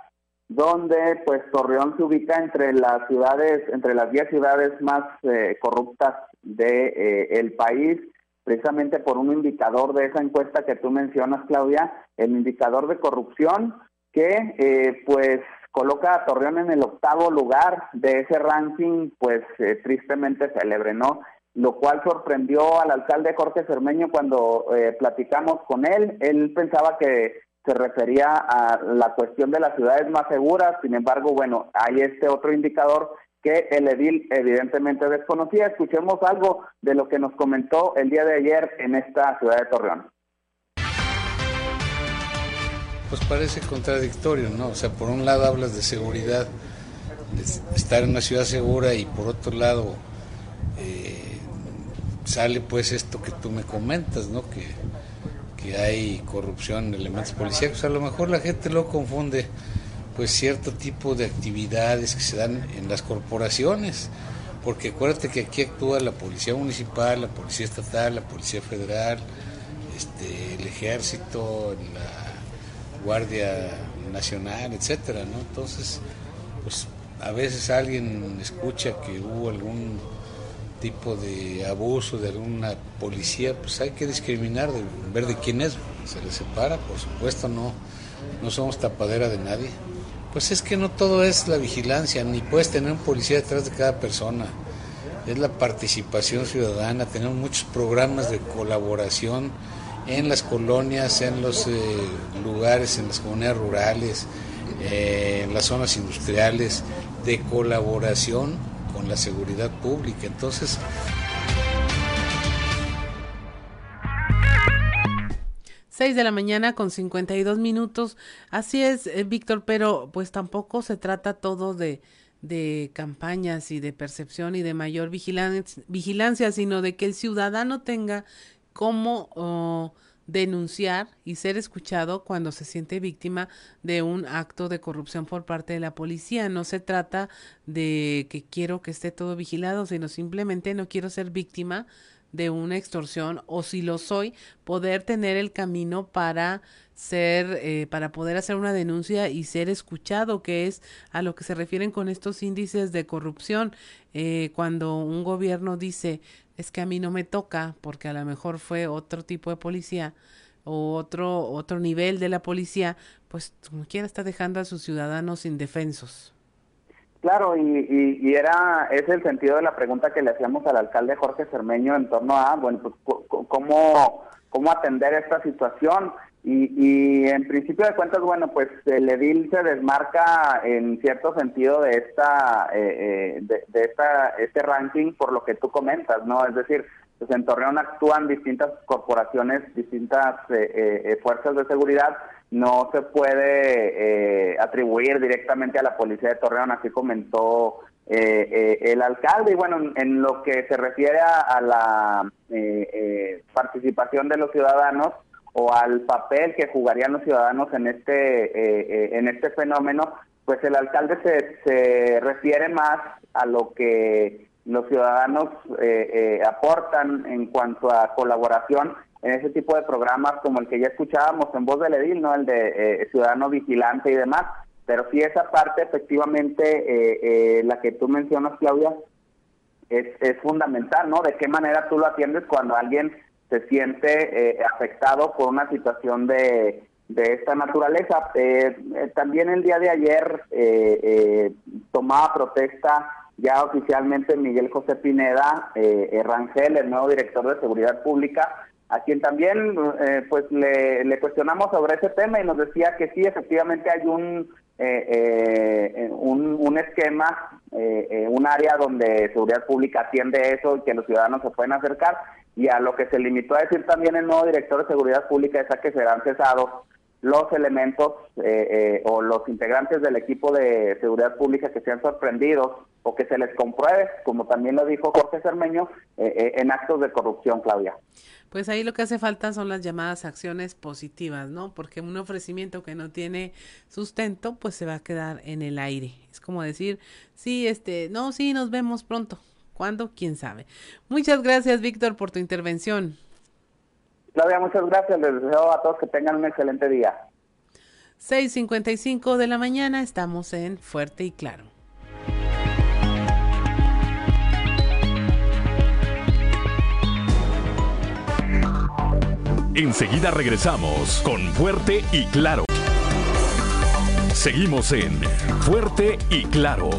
donde pues Torreón se ubica entre las ciudades, entre las 10 ciudades más eh, corruptas de eh, el país, precisamente por un indicador de esa encuesta que tú mencionas, Claudia, el indicador de corrupción que eh, pues coloca a Torreón en el octavo lugar de ese ranking, pues tristemente célebre, ¿no? Lo cual sorprendió al alcalde Jorge Cermeño cuando platicamos con él. Él pensaba que se refería a la cuestión de las ciudades más seguras, sin embargo, bueno, hay este otro indicador que el edil evidentemente desconocía. Escuchemos algo de lo que nos comentó el día de ayer en esta ciudad de Torreón. Pues parece contradictorio, ¿no? O sea, por un lado hablas de seguridad, de estar en una ciudad segura y por otro lado eh, sale pues esto que tú me comentas, ¿no? Que que hay corrupción en elementos policíacos. A lo mejor la gente lo confunde pues cierto tipo de actividades que se dan en las corporaciones, porque acuérdate que aquí actúa la policía municipal, la policía estatal, la policía federal, este, el ejército, la guardia nacional, etcétera. Entonces, pues a veces alguien escucha que hubo algún tipo de abuso de alguna policía, pues hay que discriminar, de ver de quién es, se le separa, por supuesto, no, no somos tapadera de nadie. Pues es que no todo es la vigilancia, ni puedes tener un policía detrás de cada persona. Es la participación ciudadana, tenemos muchos programas de colaboración en las colonias, en los eh, lugares, en las comunidades rurales, eh, en las zonas industriales, de colaboración con la seguridad pública. Entonces... Seis de la mañana con 52 minutos. Así es, eh, Víctor, pero pues tampoco se trata todo de, de campañas y de percepción y de mayor vigilancia, vigilancia sino de que el ciudadano tenga cómo oh, denunciar y ser escuchado cuando se siente víctima de un acto de corrupción por parte de la policía. No se trata de que quiero que esté todo vigilado, sino simplemente no quiero ser víctima de una extorsión o si lo soy, poder tener el camino para ser, eh, para poder hacer una denuncia y ser escuchado, que es a lo que se refieren con estos índices de corrupción. Eh, cuando un gobierno dice es que a mí no me toca porque a lo mejor fue otro tipo de policía o otro otro nivel de la policía, pues como quiera está dejando a sus ciudadanos indefensos. Claro, y, y, era es el sentido de la pregunta que le hacíamos al alcalde Jorge Cermeño en torno a, bueno, pues cómo, cómo atender esta situación. Y, y, en principio de cuentas, bueno, pues el edil se desmarca en cierto sentido de esta, eh, eh, de, esta, este ranking por lo que tú comentas, ¿no? Es decir, pues en Torreón actúan distintas corporaciones, distintas eh, fuerzas de seguridad, no se puede atribuir directamente a la policía de Torreón, así comentó el alcalde. Y bueno, en lo que se refiere a la participación de los ciudadanos, o al papel que jugarían los ciudadanos en este eh, eh, en este fenómeno, pues el alcalde se, se refiere más a lo que los ciudadanos eh, aportan en cuanto a colaboración en ese tipo de programas como el que ya escuchábamos en voz del edil, ¿no? El de Ciudadano Vigilante y demás. Pero sí esa parte efectivamente, la que tú mencionas, Claudia, es, es fundamental, ¿no? De qué manera tú lo atiendes cuando alguien se siente afectado por una situación de, de esta naturaleza. Eh, eh, también el día de ayer eh, tomaba protesta ya oficialmente Miguel José Pineda Rangel, el nuevo director de Seguridad Pública, a quien también pues le, cuestionamos sobre ese tema y nos decía que sí, efectivamente hay un un, un, esquema, un área donde Seguridad Pública atiende eso y que los ciudadanos se pueden acercar. Y a lo que se limitó a decir también el nuevo director de Seguridad Pública es a que serán cesados los elementos eh, eh, o los integrantes del equipo de seguridad pública que sean sorprendidos o que se les compruebe, como también lo dijo Jorge Cermeño, eh, en actos de corrupción, Claudia. Pues ahí lo que hace falta son las llamadas acciones positivas, ¿no? Porque un ofrecimiento que no tiene sustento, pues se va a quedar en el aire. Es como decir, sí, este, no, sí, nos vemos pronto. ¿Cuándo? ¿Quién sabe? Muchas gracias, Víctor, por tu intervención. Claudia, muchas gracias. Les deseo a todos que tengan un excelente día. 6.55 de la mañana, estamos en Fuerte y Claro. Enseguida regresamos con Fuerte y Claro. Seguimos en Fuerte y Claro.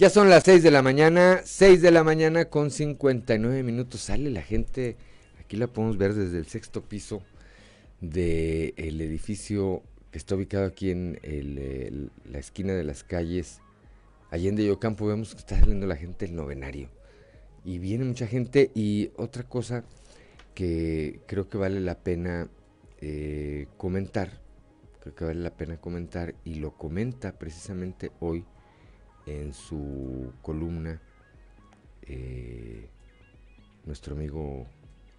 Ya son las 6 de la mañana, 6 de la mañana con 59 minutos. Sale la gente, aquí la podemos ver desde el sexto piso del edificio que está ubicado aquí en la esquina de las calles Allende y Ocampo. Vemos que está saliendo la gente el novenario. Y viene mucha gente. Y otra cosa que creo que vale la pena eh, comentar, creo que vale la pena comentar, y lo comenta precisamente hoy en su columna eh, nuestro amigo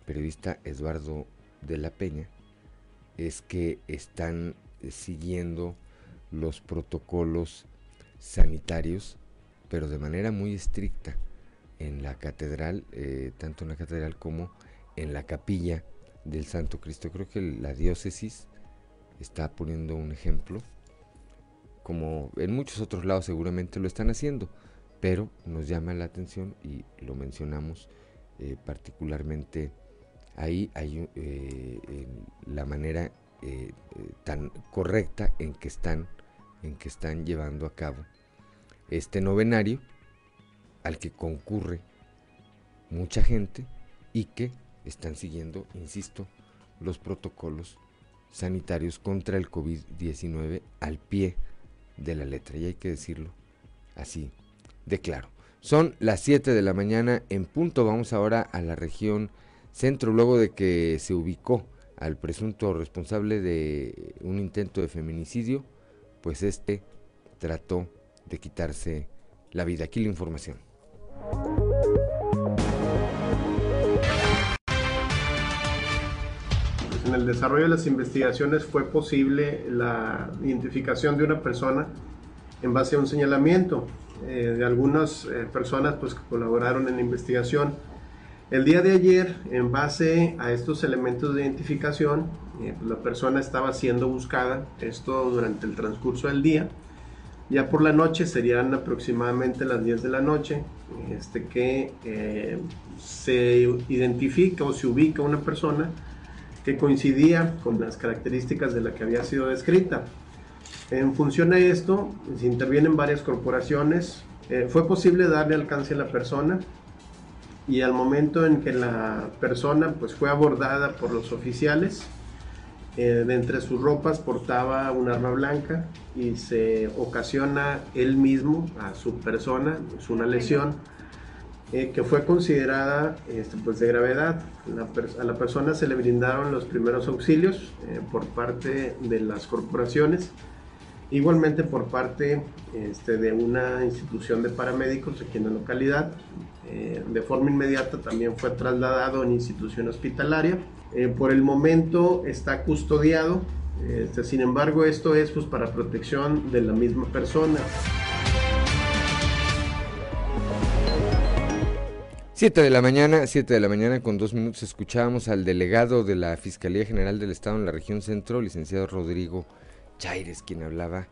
periodista Eduardo de la Peña es que están siguiendo los protocolos sanitarios, pero de manera muy estricta en la catedral, eh, tanto en la catedral como en la capilla del Santo Cristo. Creo que la diócesis está poniendo un ejemplo como en muchos otros lados seguramente lo están haciendo, pero nos llama la atención y lo mencionamos eh, particularmente ahí hay eh, la manera eh, tan correcta en que están en que están llevando a cabo este novenario al que concurre mucha gente y que están siguiendo, insisto, los protocolos sanitarios contra el COVID-19 al pie de la letra, y hay que decirlo así de claro. Son las 7 de la mañana en punto, vamos ahora a la región centro, luego de que se ubicó al presunto responsable de un intento de feminicidio, pues este trató de quitarse la vida. Aquí la información. En el desarrollo de las investigaciones fue posible la identificación de una persona en base a un señalamiento eh, de algunas eh, personas pues, que colaboraron en la investigación. El día de ayer, en base a estos elementos de identificación, eh, pues, la persona estaba siendo buscada, esto durante el transcurso del día. Ya por la noche, serían aproximadamente las 10 de la noche, este, que se identifica o se ubica una persona que coincidía con las características de la que había sido descrita. En función de esto, se intervienen varias corporaciones. Eh, fue posible darle alcance a la persona y al momento en que la persona pues, fue abordada por los oficiales, eh, de entre sus ropas portaba un arma blanca y se ocasiona él mismo a su persona, es una lesión eh, que fue considerada este, pues de gravedad. a la persona se le brindaron los primeros auxilios eh, por parte de las corporaciones Igualmente por parte este, de una institución de paramédicos aquí en la localidad, eh, de forma inmediata también fue trasladado a una institución hospitalaria. Eh, por el momento está custodiado, este, sin embargo esto es pues, para protección de la misma persona. 7 de la mañana, 7 de la mañana con dos minutos escuchábamos al delegado de la Fiscalía General del Estado en la región centro, licenciado Rodrigo Chaires, quien hablaba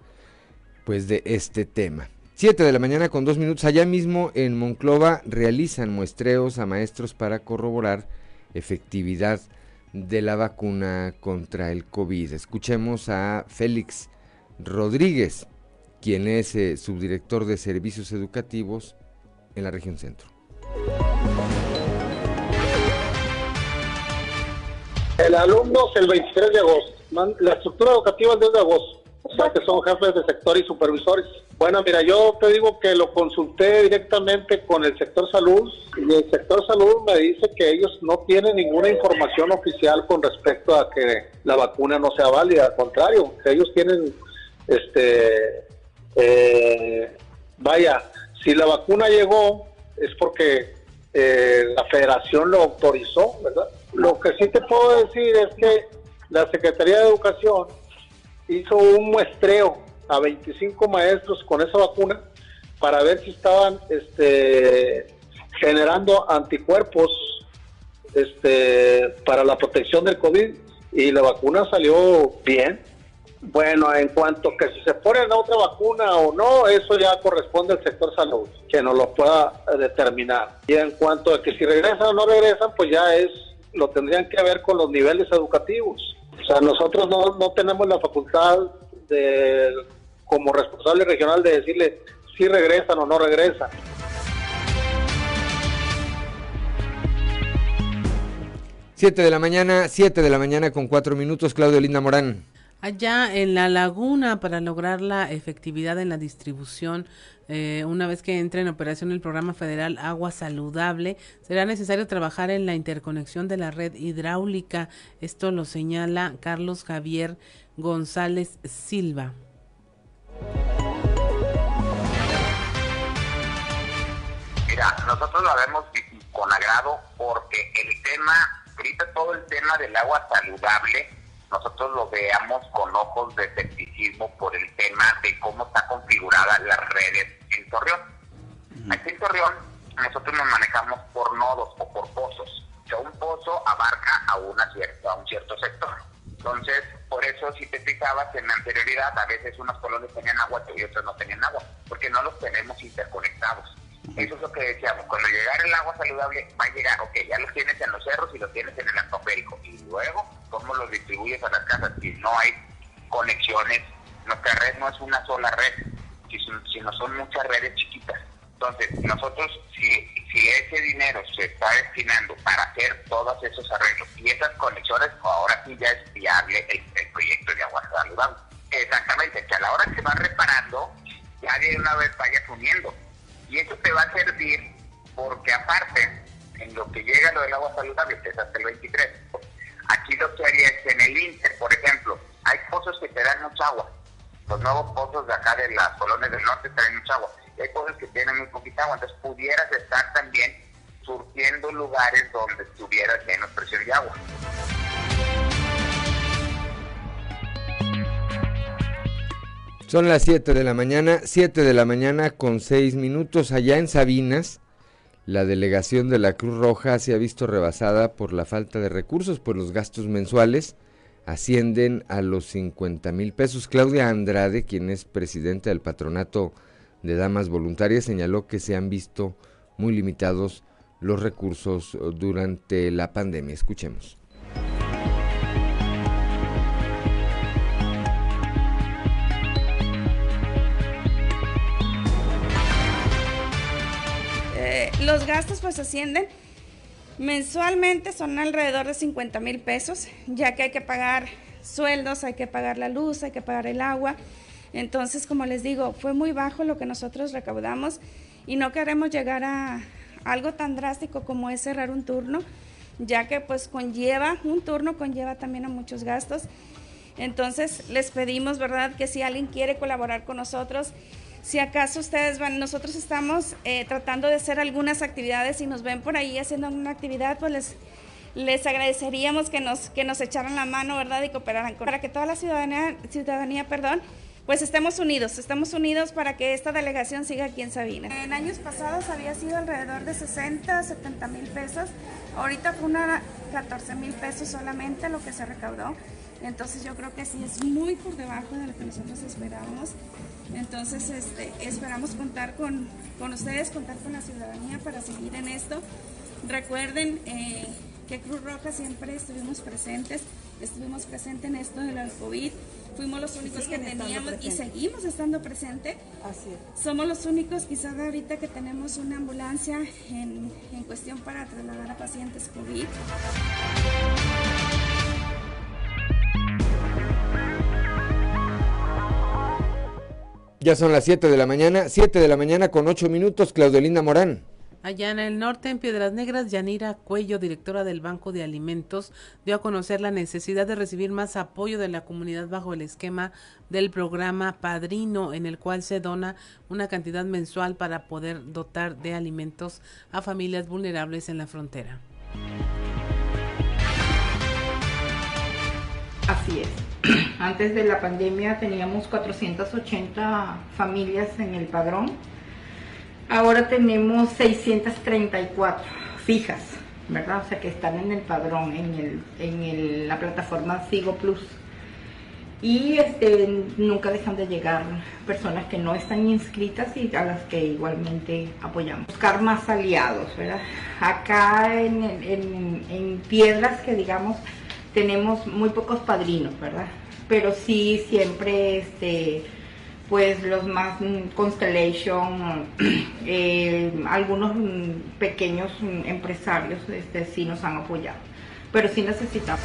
pues de este tema. 7 de la mañana con dos minutos, allá mismo en Monclova realizan muestreos a maestros para corroborar efectividad de la vacuna contra el COVID. Escuchemos a Félix Rodríguez, quien es eh, subdirector de servicios educativos en la región centro. El alumno es el 23 de agosto. La estructura educativa es el 2 de agosto. O sea que son jefes de sector y supervisores. Bueno, mira, yo te digo que lo consulté directamente con el sector salud y el sector salud me dice que ellos no tienen ninguna información oficial con respecto a que la vacuna no sea válida. Al contrario, ellos tienen, este, eh, vaya, si la vacuna llegó es porque eh, la federación lo autorizó, ¿verdad? Lo que sí te puedo decir es que la Secretaría de Educación hizo un muestreo a 25 maestros con esa vacuna para ver si estaban este, generando anticuerpos este, para la protección del COVID y la vacuna salió bien. Bueno, en cuanto que si se ponen otra vacuna o no, eso ya corresponde al sector salud, que nos lo pueda determinar. Y en cuanto a que si regresan o no regresan, pues ya es lo tendrían que ver con los niveles educativos. O sea, nosotros no, no tenemos la facultad de, como responsable regional de decirle si regresan o no regresan. Siete de la mañana, siete de la mañana con cuatro minutos, Claudio Linda Morán. Allá en la laguna, para lograr la efectividad en la distribución eh, una vez que entre en operación el programa federal Agua Saludable, será necesario trabajar en la interconexión de la red hidráulica. Esto lo señala Carlos Javier González Silva. Mira, nosotros lo vemos con agrado porque el tema, ahorita todo el tema del agua saludable, nosotros lo veamos con ojos de escepticismo por el tema de cómo está configurada las redes en Torreón. Aquí en Torreón nosotros nos manejamos por nodos o por pozos. O sea, un pozo abarca a, una cierta, a un cierto sector. Entonces, por eso si te fijabas en la anterioridad, a veces unos colonias tenían agua y otros no tenían agua, porque no los tenemos interconectados. Eso es lo que decíamos, cuando llegara el agua saludable va a llegar, ok, ya los tienes en los cerros y los tienes en el atmosférico, y luego, ¿cómo los distribuyes a las casas? Si no hay conexiones, nuestra red no es una sola red, sino son muchas redes chiquitas. Entonces, nosotros, si, si ese dinero se está destinando para hacer todos esos arreglos y esas conexiones, ahora sí ya es viable el, proyecto de agua saludable. Exactamente, que a la hora que va reparando, ya de una vez vaya uniendo. Y eso te va a servir porque aparte, en lo que llega lo del agua saludable, que es hasta el 23, aquí lo que haría es en el Inter, por ejemplo, hay pozos que te dan mucha agua los nuevos pozos de acá de las colonias del norte traen mucha agua. Y hay pozos que tienen muy poquita agua, entonces pudieras estar también surtiendo lugares donde tuvieras menos presión de agua. Son las 7 de la mañana, 7 de la mañana con 6 minutos allá en Sabinas. La delegación de la Cruz Roja se ha visto rebasada por la falta de recursos, por los gastos mensuales ascienden a los 50 mil pesos. Claudia Andrade, quien es presidenta del patronato de damas voluntarias, señaló que se han visto muy limitados los recursos durante la pandemia. Escuchemos. Los gastos pues ascienden Mensualmente son alrededor de 50 mil pesos, ya que hay que pagar sueldos, hay que pagar la luz, hay que pagar el agua. Entonces, como les digo, fue muy bajo lo que nosotros recaudamos y no queremos llegar a algo tan drástico como es cerrar un turno, ya que pues conlleva, un turno conlleva también a muchos gastos. Entonces les pedimos, ¿verdad?, que si alguien quiere colaborar con nosotros, si acaso ustedes van, nosotros estamos eh, tratando de hacer algunas actividades y nos ven por ahí haciendo una actividad, pues les, agradeceríamos que nos, que nos echaran la mano, ¿verdad? Y cooperaran con, para que toda la ciudadanía, ciudadanía perdón, pues estemos unidos, estamos unidos para que esta delegación siga aquí en Sabina. En años pasados había sido alrededor de 60, 70 mil pesos, ahorita fue una 14 mil pesos solamente lo que se recaudó, entonces yo creo que sí es muy por debajo de lo que nosotros esperábamos, entonces este, esperamos contar con, con ustedes, contar con la ciudadanía para seguir en esto. Recuerden eh, que Cruz Roja siempre estuvimos presentes, estuvimos presentes en esto de la COVID, fuimos los únicos que teníamos y seguimos estando presentes. Así es. Somos los únicos quizás ahorita que tenemos una ambulancia en, en cuestión para trasladar a pacientes COVID. Ya son las 7 de la mañana, 7 de la mañana con 8 minutos, Claudelinda Morán. Allá en el norte, en Piedras Negras, Yanira Cuello, directora del Banco de Alimentos, dio a conocer la necesidad de recibir más apoyo de la comunidad bajo el esquema del programa Padrino, en el cual se dona una cantidad mensual para poder dotar de alimentos a familias vulnerables en la frontera. Así es. Antes de la pandemia teníamos 480 familias en el padrón Ahora tenemos 634 fijas, ¿verdad? O sea, que están en el padrón, en, el, en el, la plataforma Sigo Plus. Y este, nunca dejan de llegar personas que no están inscritas y a las que igualmente apoyamos. Buscar más aliados, ¿verdad? Acá en, en, en Piedras, que digamos, tenemos muy pocos padrinos, ¿verdad? Pero sí siempre este, pues los más mm, Constellation, algunos mm, pequeños mm, empresarios este, sí nos han apoyado, pero sí necesitamos.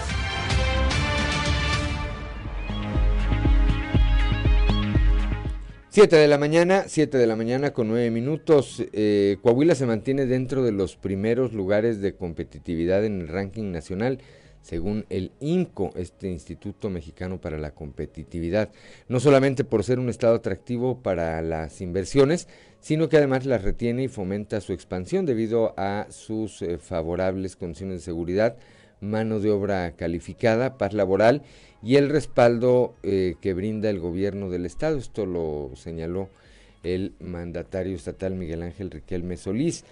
Siete de la mañana, siete de la mañana con nueve minutos. Eh, Coahuila se mantiene dentro de los primeros lugares de competitividad en el ranking nacional según el INCO, este Instituto Mexicano para la Competitividad, no solamente por ser un estado atractivo para las inversiones, sino que además las retiene y fomenta su expansión debido a sus eh, favorables condiciones de seguridad, mano de obra calificada, paz laboral y el respaldo eh, que brinda el gobierno del estado. Esto lo señaló el mandatario estatal Miguel Ángel Riquelme Solís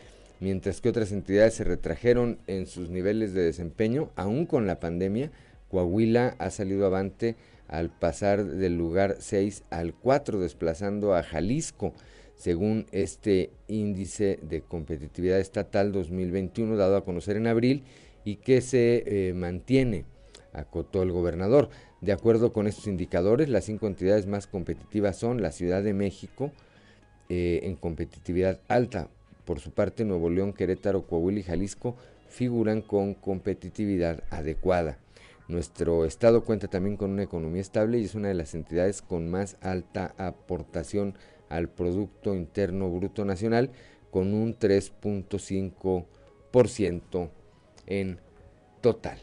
mientras que otras entidades se retrajeron en sus niveles de desempeño, aún con la pandemia, Coahuila ha salido avante al pasar del lugar 6 al 4, desplazando a Jalisco, según este índice de competitividad estatal 2021 dado a conocer en abril y que se eh, mantiene, acotó el gobernador. De acuerdo con estos indicadores, las cinco entidades más competitivas son la Ciudad de México, eh, en competitividad alta, por su parte, Nuevo León, Querétaro, Coahuila y Jalisco figuran con competitividad adecuada. Nuestro estado cuenta también con una economía estable y es una de las entidades con más alta aportación al Producto Interno Bruto Nacional, con un 3.5% en total.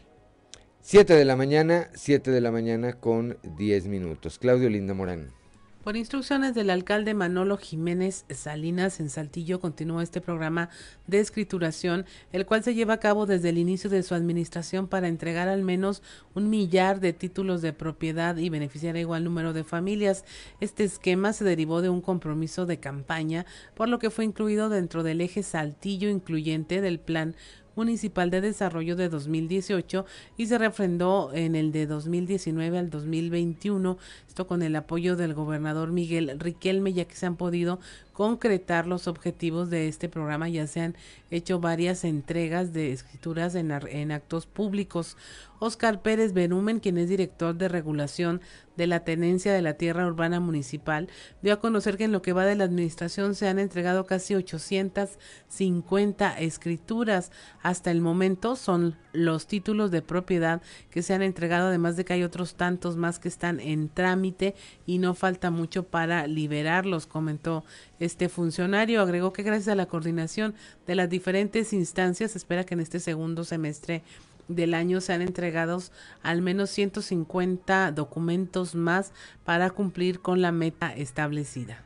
7 de la mañana, 7 de la mañana con 10 minutos. Claudio Linda Morán. Por instrucciones del alcalde Manolo Jiménez Salinas en Saltillo continúa este programa de escrituración, el cual se lleva a cabo desde el inicio de su administración para entregar al menos un millar de títulos de propiedad y beneficiar a igual número de familias. Este esquema se derivó de un compromiso de campaña, por lo que fue incluido dentro del eje Saltillo incluyente del plan Municipal de Desarrollo de 2018 y se refrendó en el de 2019 al 2021, esto con el apoyo del gobernador Miguel Riquelme, ya que se han podido concretar los objetivos de este programa. Ya se han hecho varias entregas de escrituras en, actos públicos. Oscar Pérez Berumen, quien es director de regulación de la tenencia de la tierra urbana municipal, dio a conocer que en lo que va de la administración se han entregado casi 850 escrituras. Hasta el momento son los títulos de propiedad que se han entregado, además de que hay otros tantos más que están en trámite y no falta mucho para liberarlos, comentó este funcionario. Agregó que gracias a la coordinación de las diferentes instancias, espera que en este segundo semestre del año se han entregado al menos 150 documentos más para cumplir con la meta establecida.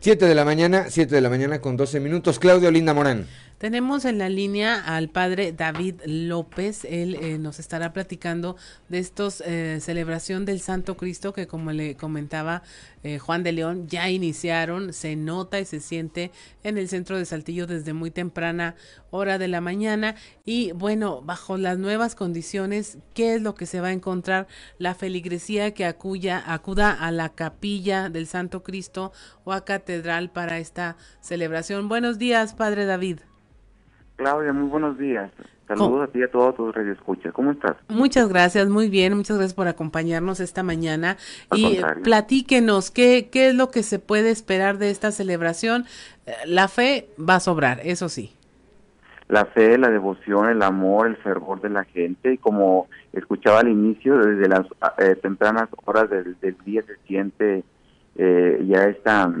7 de la mañana, 7 de la mañana con 12 minutos. Claudio Linda Morán. Tenemos en la línea al padre David López. Él eh, nos estará platicando de estos eh, celebración del Santo Cristo que como le comentaba eh, Juan de León ya iniciaron. Se nota y se siente en el centro de Saltillo desde muy temprana hora de la mañana. Y bueno, bajo las nuevas condiciones, ¿qué es lo que se va a encontrar? La feligresía que acuya, acuda a la capilla del Santo Cristo o a catedral para esta celebración. Buenos días, padre David. Claudia, muy buenos días. Saludos a ti y a todos tus radioescuchas. ¿Cómo estás? Muchas gracias, muy bien. Muchas gracias por acompañarnos esta mañana. y platíquenos, ¿qué, ¿qué es lo que se puede esperar de esta celebración? Eh, la fe va a sobrar, eso sí. La fe, la devoción, el amor, el fervor de la gente. Y como escuchaba al inicio, desde las eh, tempranas horas del, día se siente eh, ya esta,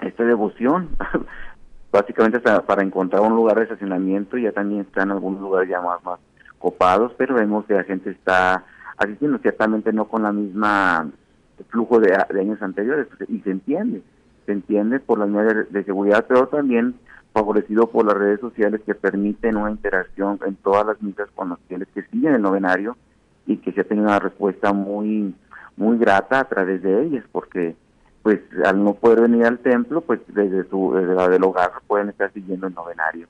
esta devoción. básicamente para encontrar un lugar de estacionamiento, ya también están algunos lugares ya más, más copados, pero vemos que la gente está asistiendo, ciertamente no con la misma flujo de, años anteriores, y se entiende, se entiende por las medidas de, seguridad, pero también favorecido por las redes sociales que permiten una interacción en todas las misas con los fieles que siguen el novenario y que se ha una respuesta muy muy grata a través de ellas, porque pues al no poder venir al templo, pues desde su desde la del hogar pueden estar siguiendo el novenario.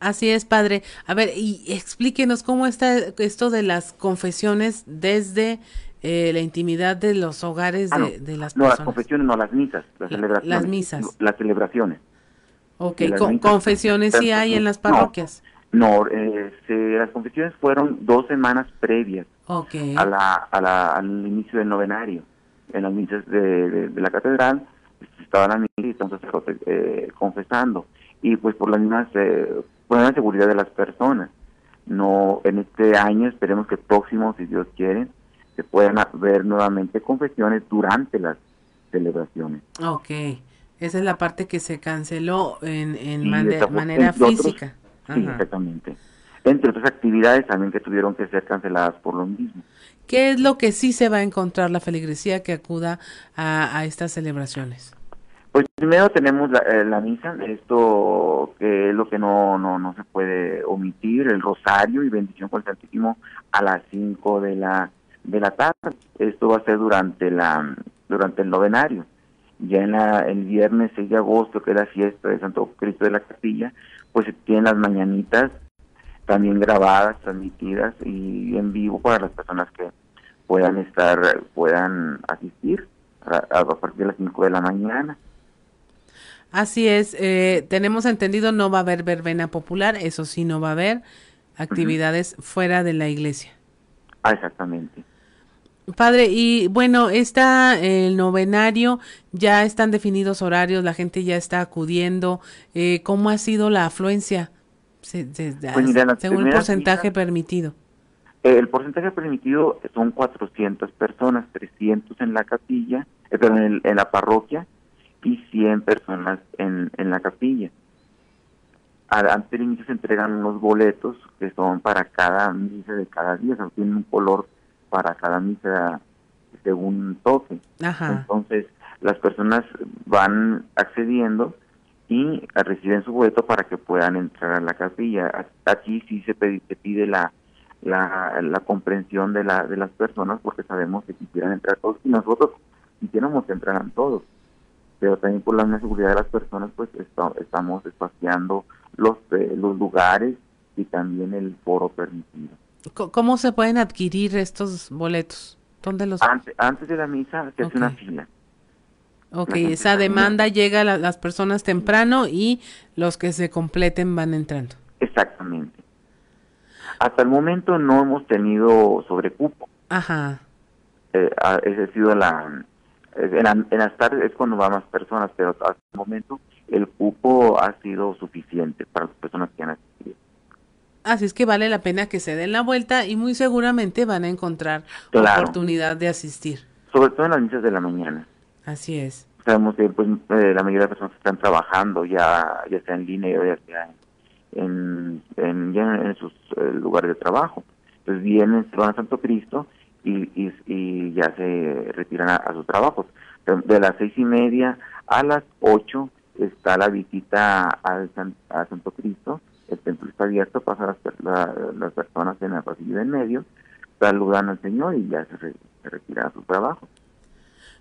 Así es, padre. A ver, y explíquenos cómo está esto de las confesiones desde eh, la intimidad de los hogares ah, de, las personas. No, las confesiones, no, las misas, las celebraciones. Las misas. Las celebraciones. Ok, confesiones sí hay en las parroquias. No, eh, las confesiones fueron dos semanas previas a la, a la, al inicio del novenario en las misas de, la catedral, estaban a mí y estaban eh, confesando. Y pues por la misma, eh, por la seguridad de las personas. No, en este año esperemos que próximo, si Dios quiere, se puedan ver nuevamente confesiones durante las celebraciones. Ok, esa es la parte que se canceló en, en manera física. sí, exactamente. Entre otras actividades también que tuvieron que ser canceladas por lo mismo. ¿Qué es lo que sí se va a encontrar la feligresía que acuda a, estas celebraciones? Pues primero tenemos la, eh, la, misa, esto que es lo que no, no, no se puede omitir, el rosario y bendición con el Santísimo a las 5 de la, de la tarde. Esto va a ser durante, la, durante el novenario. Ya en la, el viernes 6 de agosto, que es la fiesta de Santo Cristo de la Capilla, pues se tienen las mañanitas también grabadas, transmitidas y en vivo para las personas que puedan estar, puedan asistir a, partir de las 5 de la mañana. Así es, eh, tenemos entendido no va a haber verbena popular, eso sí no va a haber actividades fuera de la iglesia. Ah, exactamente. Padre, y bueno, está el novenario, ya están definidos horarios, la gente ya está acudiendo. Eh, ¿Cómo ha sido la afluencia? Pues según el porcentaje permitido. El porcentaje permitido son 400 personas, 300 en la capilla, eh, en, la parroquia y 100 personas en, en la capilla. Antes del inicio se entregan unos boletos que son para cada misa de cada día, o tienen un color para cada misa según toque. Entonces, las personas van accediendo y reciben su boleto para que puedan entrar a la capilla. Aquí sí se pide, la, la, comprensión de, la, de las personas porque sabemos que quisieran entrar todos y nosotros quisiéramos que entraran todos. Pero también por la seguridad de las personas pues estamos espaciando los, eh, los lugares y también el foro permitido. ¿Cómo se pueden adquirir estos boletos? ¿Dónde los...? Antes, antes de la misa se hace una fila Ok, esa demanda llega a las personas temprano y los que se completen van entrando. Exactamente. Hasta el momento no hemos tenido sobrecupo. Ajá. Eh, esa ha sido la en, en, las tardes es cuando van más personas, pero hasta el momento el cupo ha sido suficiente para las personas que han asistido. Así es que vale la pena que se den la vuelta y muy seguramente van a encontrar la oportunidad de asistir. Sobre todo en las misas de la mañana. Así es. Sabemos que pues, eh, la mayoría de personas están trabajando ya, ya sea en línea o ya sea en, en, en sus eh, lugares de trabajo. Entonces vienen, van a Santo Cristo y, y, ya se retiran a, sus trabajos. De, las seis y media a las ocho está la visita al a Santo Cristo, el templo está abierto, pasan las, personas en el pasillo en medio, saludan al Señor y ya se, se retiran a sus trabajos.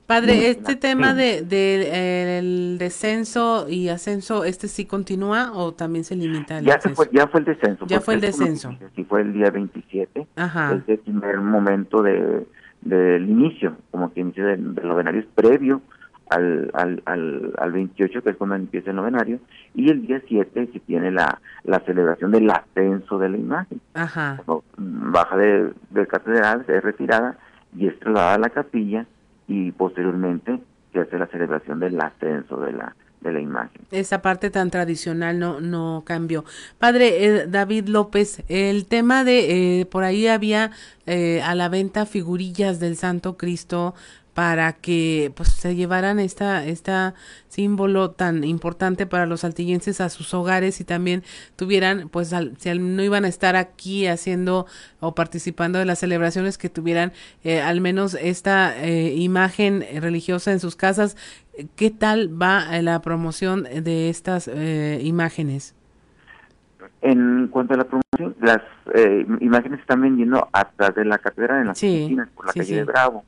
Padre, este tema de, de el descenso y ascenso, ¿este sí continúa o también se limita ya fue, ya fue el descenso. Ya fue el descenso. Sí, fue el día 27. Ajá. Es el primer momento de, del inicio, como que inicio del, del novenario es previo al, al, al, al 28, que es cuando empieza el novenario, y el día 7 se tiene la, la celebración del ascenso de la imagen. Ajá. baja de, de catedral, es retirada y es trasladada a la capilla y posteriormente se hace la celebración del ascenso de la de la imagen. Esa parte tan tradicional no no cambió. Padre eh, David López, el tema de eh, por ahí había eh, a la venta figurillas del Santo Cristo para que pues se llevaran esta esta símbolo tan importante para los altillenses a sus hogares y también tuvieran pues si no iban a estar aquí haciendo o participando de las celebraciones que tuvieran eh, al menos esta eh, imagen religiosa en sus casas qué tal va la promoción de estas eh, imágenes en cuanto a la promoción las imágenes están vendiendo atrás de la catedral en las sí, por la calle de Bravo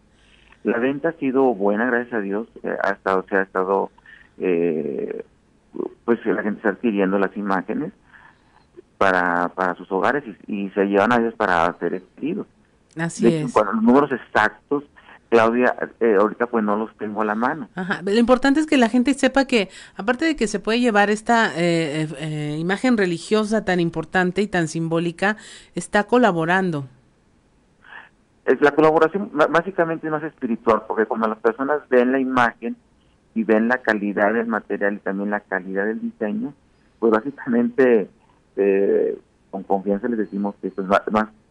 la venta ha sido buena, gracias a Dios. Eh, ha estado, se ha estado, eh, pues la gente está adquiriendo las imágenes para, para sus hogares y, se llevan a ellos para hacer pedidos. Así es. Cuando los números exactos, Claudia, eh, ahorita pues no los tengo a la mano. Ajá. Lo importante es que la gente sepa que, aparte de que se puede llevar esta imagen religiosa tan importante y tan simbólica, está colaborando es la colaboración básicamente es más espiritual, porque cuando las personas ven la imagen y ven la calidad del material y también la calidad del diseño, pues básicamente eh, con confianza les decimos que pues, más,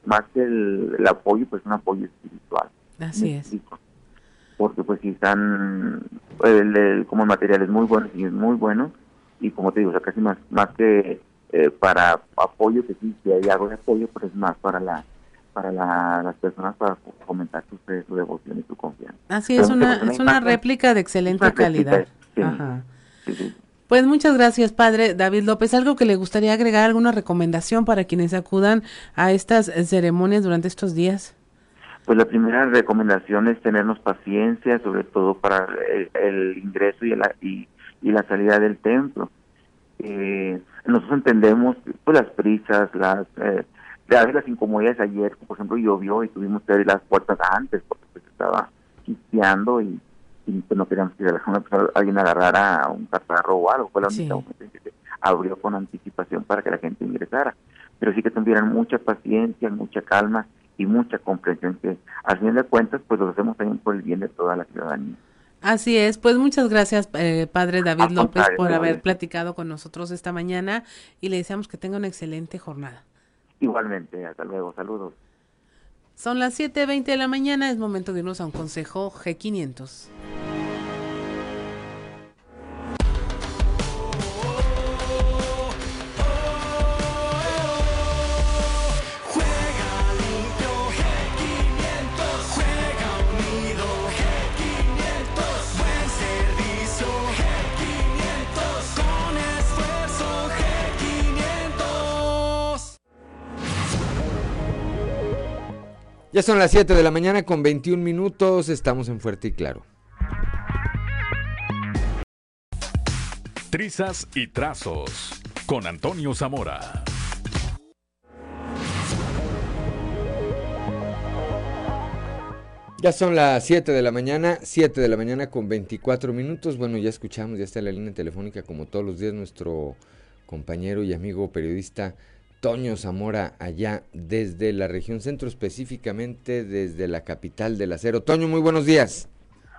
más que el, apoyo, pues un apoyo espiritual. Así es. Porque pues si están, como el material es muy bueno y es muy bueno, y como te digo, o sea, casi más, más que eh, para apoyo, que sí, si hay algo de apoyo, pues es más para la para las personas para fomentar su su devoción y su confianza. Así es, una, es una réplica de excelente calidad. Ajá. Pues muchas gracias, padre David López. ¿Algo que le gustaría agregar, alguna recomendación para quienes acudan a estas ceremonias durante estos días? Pues la primera recomendación es tenernos paciencia, sobre todo para el, ingreso y la, y, la salida del templo. Eh, nosotros entendemos pues las prisas, las eh, de las incomodidades ayer, por ejemplo, llovió y tuvimos que abrir las puertas antes porque se estaba quisteando y, pues no queríamos que alguien agarrara un catarro o algo. Fue la única que se abrió con anticipación para que la gente ingresara. Pero sí que tuvieran mucha paciencia, mucha calma y mucha comprensión que al fin de cuentas pues lo hacemos también por el bien de toda la ciudadanía. Así es, pues muchas gracias, eh, padre David López, por haber platicado con nosotros esta mañana y le deseamos que tenga una excelente jornada. Igualmente, hasta luego, saludos. Son las 7.20 de la mañana, es momento de irnos a un consejo G500. Ya son las 7 de la mañana con 21 minutos, estamos en Fuerte y Claro. Trizas y trazos con Antonio Zamora. Ya son las 7 de la mañana, 7 de la mañana con 24 minutos. Bueno, ya escuchamos, ya está en la línea telefónica como todos los días nuestro compañero y amigo periodista Toño Zamora allá desde la región centro, específicamente desde la capital del acero. Toño, muy buenos días.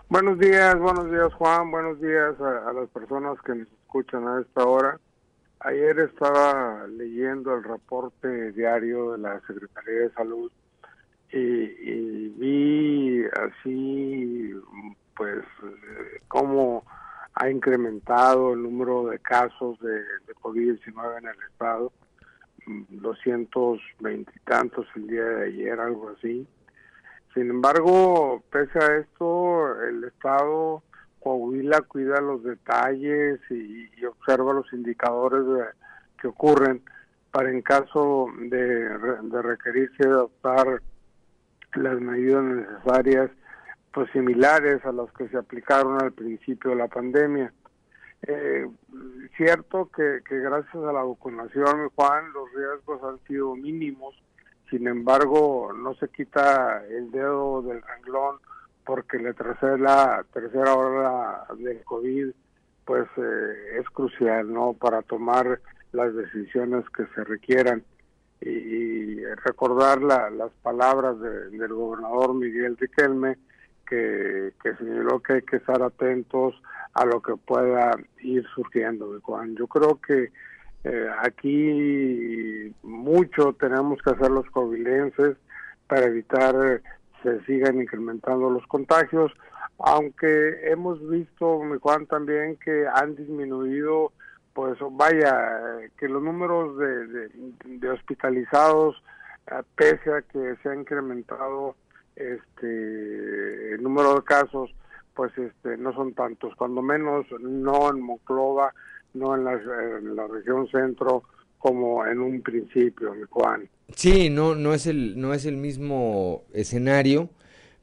Buenos días, buenos días Juan, buenos días a, las personas que nos escuchan a esta hora. Ayer estaba leyendo el reporte diario de la Secretaría de Salud y, vi así, pues, cómo ha incrementado el número de casos de, de COVID-19 en el estado 220 y tantos el día de ayer, algo así. Sin embargo, pese a esto, el Estado Coahuila cuida los detalles y, observa los indicadores que ocurren para en caso de, de requerirse adoptar las medidas necesarias pues similares a las que se aplicaron al principio de la pandemia. Eh, cierto que, gracias a la vacunación, Juan, los riesgos han sido mínimos, sin embargo, no se quita el dedo del renglón porque la tercera, hora del COVID pues eh, es crucial, ¿no? Para tomar las decisiones que se requieran y, recordar las palabras del gobernador Miguel Riquelme que, que señaló que hay que estar atentos a lo que pueda ir surgiendo. Juan. Yo creo que eh, aquí mucho tenemos que hacer los covilenses para evitar se sigan incrementando los contagios, aunque hemos visto, Juan, también que han disminuido, pues vaya, que los números de, de, hospitalizados, eh, pese a que se ha incrementado este el número de casos, pues este no son tantos, cuando menos no en Monclova, no en la, región centro como en un principio, Juan. Sí, no, no es el, no es el mismo escenario,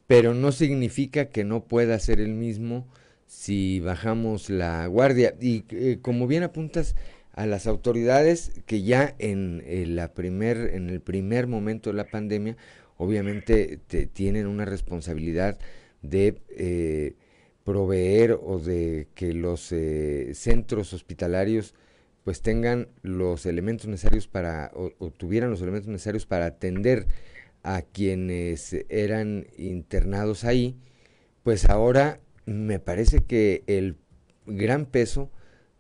pero no significa que no pueda ser el mismo si bajamos la guardia. Y eh, como bien apuntas a las autoridades que ya en, eh, la primer, en el primer momento de la pandemia, obviamente tienen una responsabilidad de eh, proveer o de que los centros hospitalarios pues tengan los elementos necesarios para, o, tuvieran los elementos necesarios para atender a quienes eran internados ahí, pues ahora me parece que el gran peso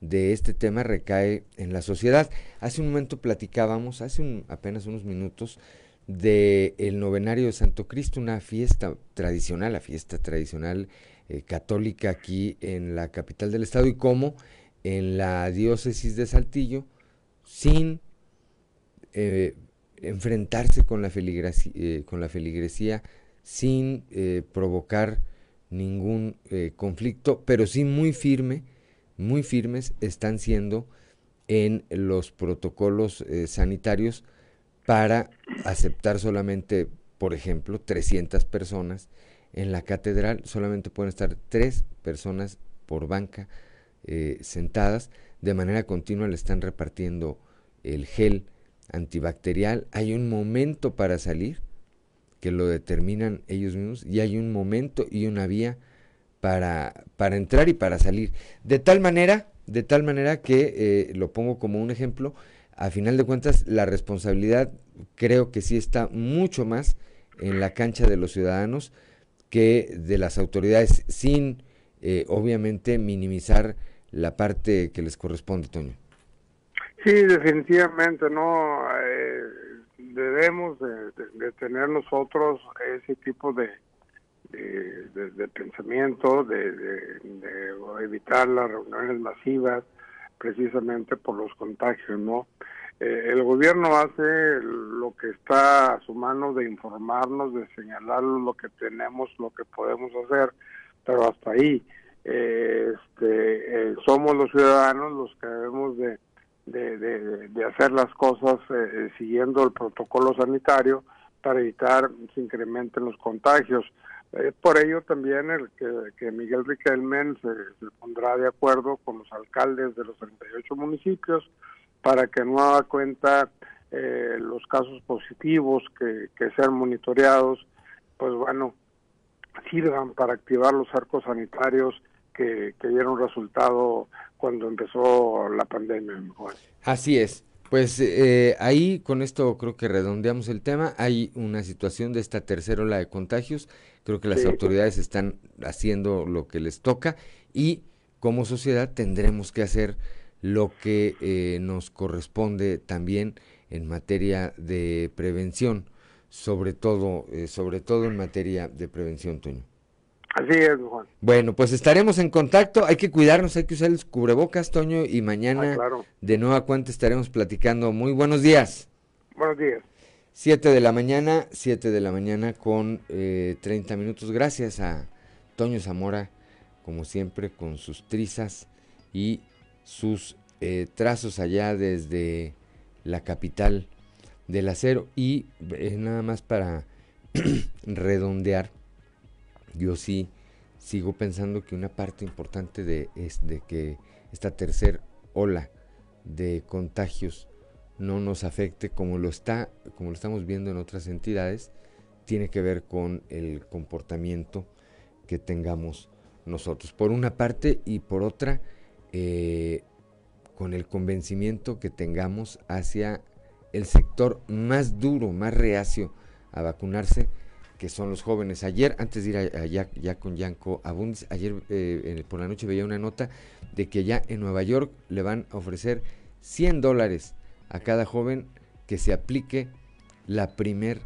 de este tema recae en la sociedad. Hace un momento platicábamos, hace apenas unos minutos, de el novenario de Santo Cristo, una fiesta tradicional, la fiesta tradicional eh, católica aquí en la capital del estado y cómo en la diócesis de Saltillo sin eh, enfrentarse con la, feligresía, eh, con la feligresía, sin provocar ningún conflicto, pero sí muy firme, muy firmes están siendo en los protocolos sanitarios para aceptar solamente, por ejemplo, 300 personas. En la catedral solamente pueden estar tres personas por banca eh, sentadas, de manera continua le están repartiendo el gel antibacterial. Hay un momento para salir, que lo determinan ellos mismos, y hay un momento y una vía para, para entrar y para salir. De tal manera, de tal manera que, eh, lo pongo como un ejemplo, a final de cuentas la responsabilidad creo que sí está mucho más en la cancha de los ciudadanos que de las autoridades, sin eh, obviamente minimizar la parte que les corresponde, Toño. Sí, definitivamente, ¿no? Eh, debemos de, tener nosotros ese tipo de, de, pensamiento, de, evitar las reuniones masivas, precisamente por los contagios, ¿no? Eh, el gobierno hace lo que está a su mano de informarnos, de señalar lo que tenemos, lo que podemos hacer, pero hasta ahí este, eh, somos los ciudadanos los que debemos de, de, hacer las cosas eh, siguiendo el protocolo sanitario para evitar que se incrementen los contagios. Eh, por ello también el que, Miguel Riquelme se, pondrá de acuerdo con los alcaldes de los 38 municipios para que no haga cuenta los casos positivos que, que sean monitoreados, pues bueno, sirvan para activar los arcos sanitarios que, dieron resultado cuando empezó la pandemia. Así es. Pues eh, ahí con esto creo que redondeamos el tema. Hay una situación de esta tercera ola de contagios. Creo que las autoridades están haciendo lo que les toca y como sociedad tendremos que hacer lo que eh, nos corresponde también en materia de prevención, sobre todo, eh, sobre todo en materia de prevención, Toño. Así es, Juan. Bueno, pues estaremos en contacto. Hay que cuidarnos, hay que usar el cubrebocas, Toño, y mañana ah, de nueva cuenta estaremos platicando. Muy buenos días. Buenos días. 7 de la mañana, 7 de la mañana con eh, 30 minutos. Gracias a Toño Zamora, como siempre, con sus trizas y sus eh, trazos allá desde la capital del acero. Y eh, nada más para redondear, yo sí sigo pensando que una parte importante de, es de que esta tercera ola de contagios no nos afecte como lo está, como lo estamos viendo en otras entidades, tiene que ver con el comportamiento que tengamos nosotros. Por una parte y por otra, eh, con el convencimiento que tengamos hacia el sector más duro, más reacio a vacunarse, que son los jóvenes. Ayer, antes de ir allá ya con Yanko Abundis, ayer eh, por la noche veía una nota de que ya en Nueva York le van a ofrecer 100 dólares a cada joven que se aplique la primer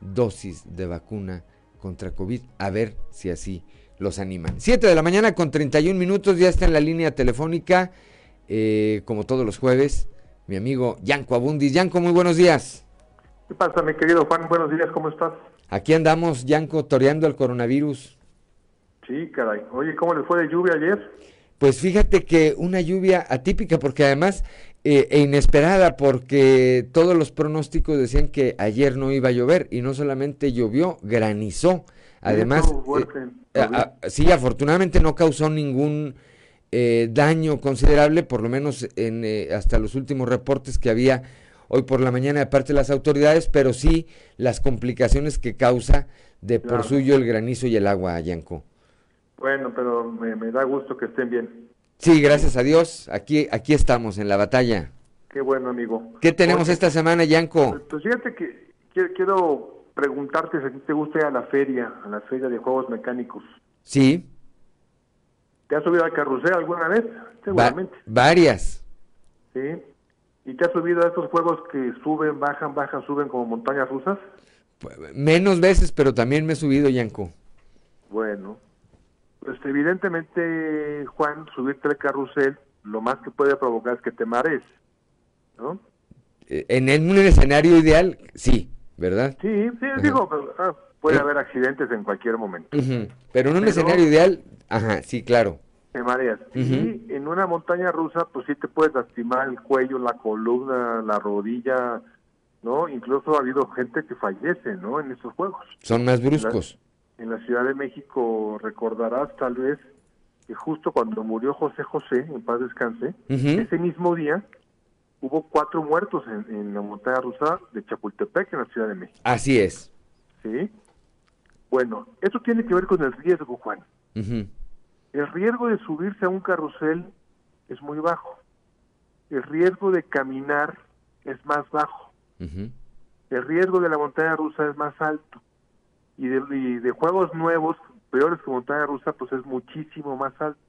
dosis de vacuna contra COVID, a ver si así los animan. 7 de la mañana con 31 minutos, ya está en la línea telefónica, eh, como todos los jueves, mi amigo Yanko Abundis. Yanko, muy buenos días. ¿Qué pasa, mi querido Juan? Buenos días, ¿cómo estás? Aquí andamos, Yanko, toreando el coronavirus. Sí, caray. Oye, ¿cómo le fue de lluvia ayer? Pues fíjate que una lluvia atípica, porque además eh, e inesperada, porque todos los pronósticos decían que ayer no iba a llover y no solamente llovió, granizó. Además, eh, sí, afortunadamente no causó ningún eh, daño considerable, por lo menos en, hasta los últimos reportes que había hoy por la mañana de parte de las autoridades, pero sí las complicaciones que causa de por suyo el granizo y el agua, Yanko. Bueno, pero me, da gusto que estén bien. Sí, gracias a Dios. Aquí, aquí estamos en la batalla. Qué bueno, amigo. ¿Qué tenemos esta semana, Yanko? Pues, fíjate que quiero preguntarte si a ti te gusta ir a la feria, a la feria de juegos mecánicos. Sí. ¿Te has subido al carrusel alguna vez? Seguramente. varias. Sí. ¿Y te has subido a estos juegos que suben, bajan, bajan, suben como montañas rusas? Pues, menos veces, pero también me he subido, Yanko. Bueno, pues evidentemente, Juan, subirte al carrusel, lo más que puede provocar es que te marees, ¿no? Eh, en, un escenario ideal, sí, ¿verdad? Sí, sí, digo, ah, puede haber accidentes en cualquier momento. Pero en un escenario ideal, ajá, sí, claro te mareas. Y en una montaña rusa, pues sí te puedes lastimar el cuello, la columna, la rodilla, ¿no? Incluso ha habido gente que fallece, ¿no? En esos juegos. Son más bruscos. En la, Ciudad de México recordarás tal vez que justo cuando murió José José, en paz descanse, ese mismo día hubo cuatro muertos en, la montaña rusa de Chapultepec, en la Ciudad de México. Así es. Sí. Bueno, eso tiene que ver con el riesgo, Juan el riesgo de subirse a un carrusel es muy bajo. El riesgo de caminar es más bajo. El riesgo de la montaña rusa es más alto. Y de, juegos nuevos, peores que montaña rusa, pues es muchísimo más alto.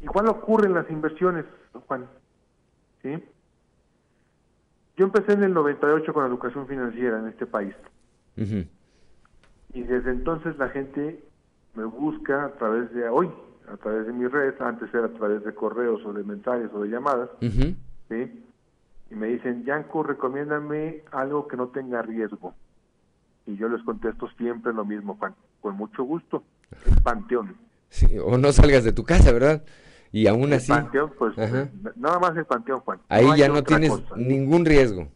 Igual ocurre en las inversiones, Juan. ¿Sí? Yo empecé en el 98 con la educación financiera en este país. Y desde entonces la gente me busca a través de hoy, a través de mi red, antes era a través de correos o de mensajes o de llamadas, ¿sí? Y me dicen, Yanko, recomiéndame algo que no tenga riesgo. Y yo les contesto siempre lo mismo, Juan, con mucho gusto, el panteón. o no salgas de tu casa, ¿verdad? Y aún el así... panteón, pues, nada más el panteón, Juan. Ahí ya no tienes ningún riesgo.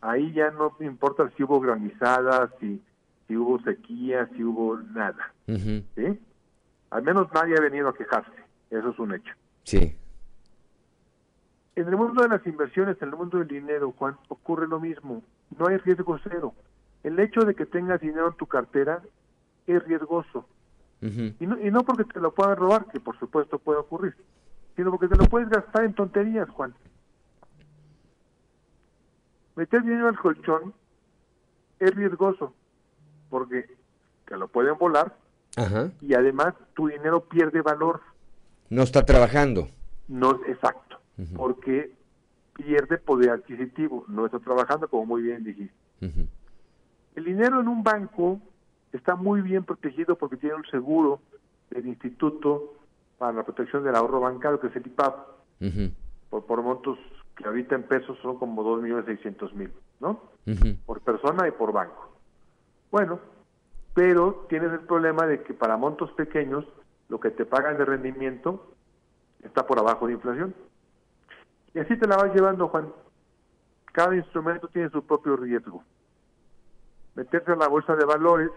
Ahí ya no importa si hubo granizadas, si si hubo sequía, si hubo nada. ¿sí? Al menos nadie ha venido a quejarse, eso es un hecho. Sí. En el mundo de las inversiones, en el mundo del dinero, Juan, ocurre lo mismo. No hay riesgo cero. El hecho de que tengas dinero en tu cartera es riesgoso. y, no, y no porque te lo puedan robar, que por supuesto puede ocurrir, sino porque te lo puedes gastar en tonterías, Juan. Meter dinero al colchón es riesgoso porque te lo pueden volar y además tu dinero pierde valor. No está trabajando. No, exacto, porque pierde poder adquisitivo, no está trabajando como muy bien dijiste. El dinero en un banco está muy bien protegido porque tiene un seguro del Instituto para la Protección del Ahorro Bancario, que es el IPAP, por, por montos que ahorita en pesos son como 2.600.000. ¿no? Por persona y por banco. Bueno, pero tienes el problema de que para montos pequeños lo que te pagan de rendimiento está por abajo de inflación. Y así te la vas llevando, Juan. Cada instrumento tiene su propio riesgo. Meterse a la bolsa de valores,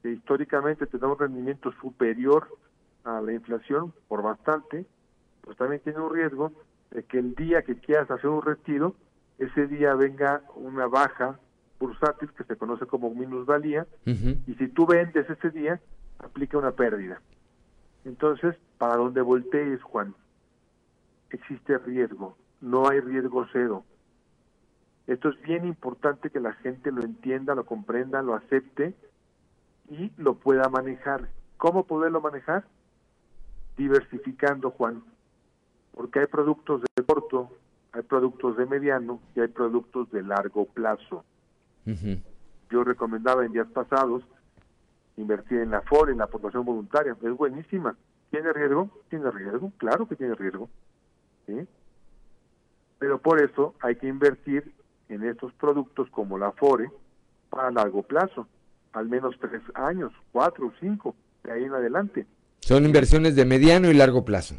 que históricamente te da un rendimiento superior a la inflación por bastante, pues también tiene un riesgo de que el día que quieras hacer un retiro, ese día venga una baja bursátil que se conoce como minusvalía, y si tú vendes ese día, aplica una pérdida. Entonces, para donde voltees, Juan, existe riesgo, no hay riesgo cero. Esto es bien importante que la gente lo entienda, lo comprenda, lo acepte y lo pueda manejar. ¿Cómo poderlo manejar? Diversificando, Juan, porque hay productos de corto, hay productos de mediano y hay productos de largo plazo. Yo recomendaba en días pasados invertir en la FOR, en la aportación voluntaria, es buenísima. ¿Tiene riesgo? Tiene riesgo, claro que tiene riesgo. Pero por eso hay que invertir en estos productos como la FORE para largo plazo, al menos tres años, cuatro o cinco, de ahí en adelante. Son inversiones de mediano y largo plazo.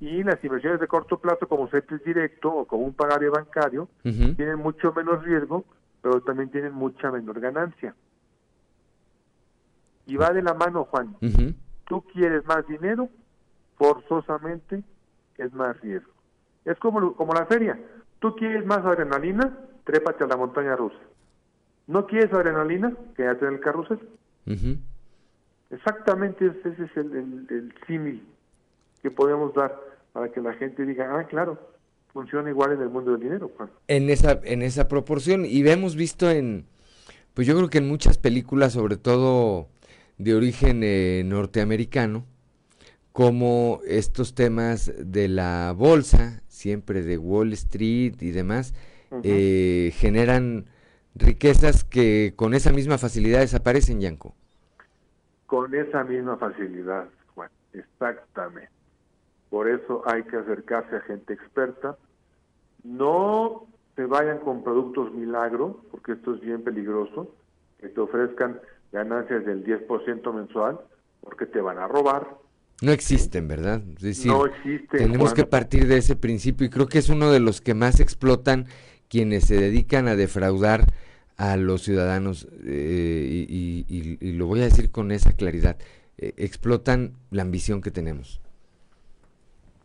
Y las inversiones de corto plazo, como CETES directo o como un pagario bancario, tienen mucho menos riesgo, pero también tienen mucha menor ganancia. Y va de la mano, Juan. Tú quieres más dinero, forzosamente es más riesgo. Es como, como la feria. Tú quieres más adrenalina, trépate a la montaña rusa. ¿No quieres adrenalina? Quédate en el carrusel. Exactamente ese es el, el, símil que podemos dar para que la gente diga, ah, claro, funciona igual en el mundo del dinero. Juan. En esa, en esa proporción. Y hemos visto en, pues yo creo que en muchas películas, sobre todo de origen eh, norteamericano, como estos temas de la bolsa, siempre de Wall Street y demás, eh, generan riquezas que con esa misma facilidad desaparecen, Yanko. Con esa misma facilidad, Juan, exactamente. Por eso hay que acercarse a gente experta. No se vayan con productos milagro, porque esto es bien peligroso, que te ofrezcan ganancias del 10% mensual, porque te van a robar. No existen, ¿verdad? Es decir, no existen. Tenemos que partir de ese principio y creo que es uno de los que más explotan quienes se dedican a defraudar a los ciudadanos eh, y, lo voy a decir con esa claridad, eh, explotan la ambición que tenemos.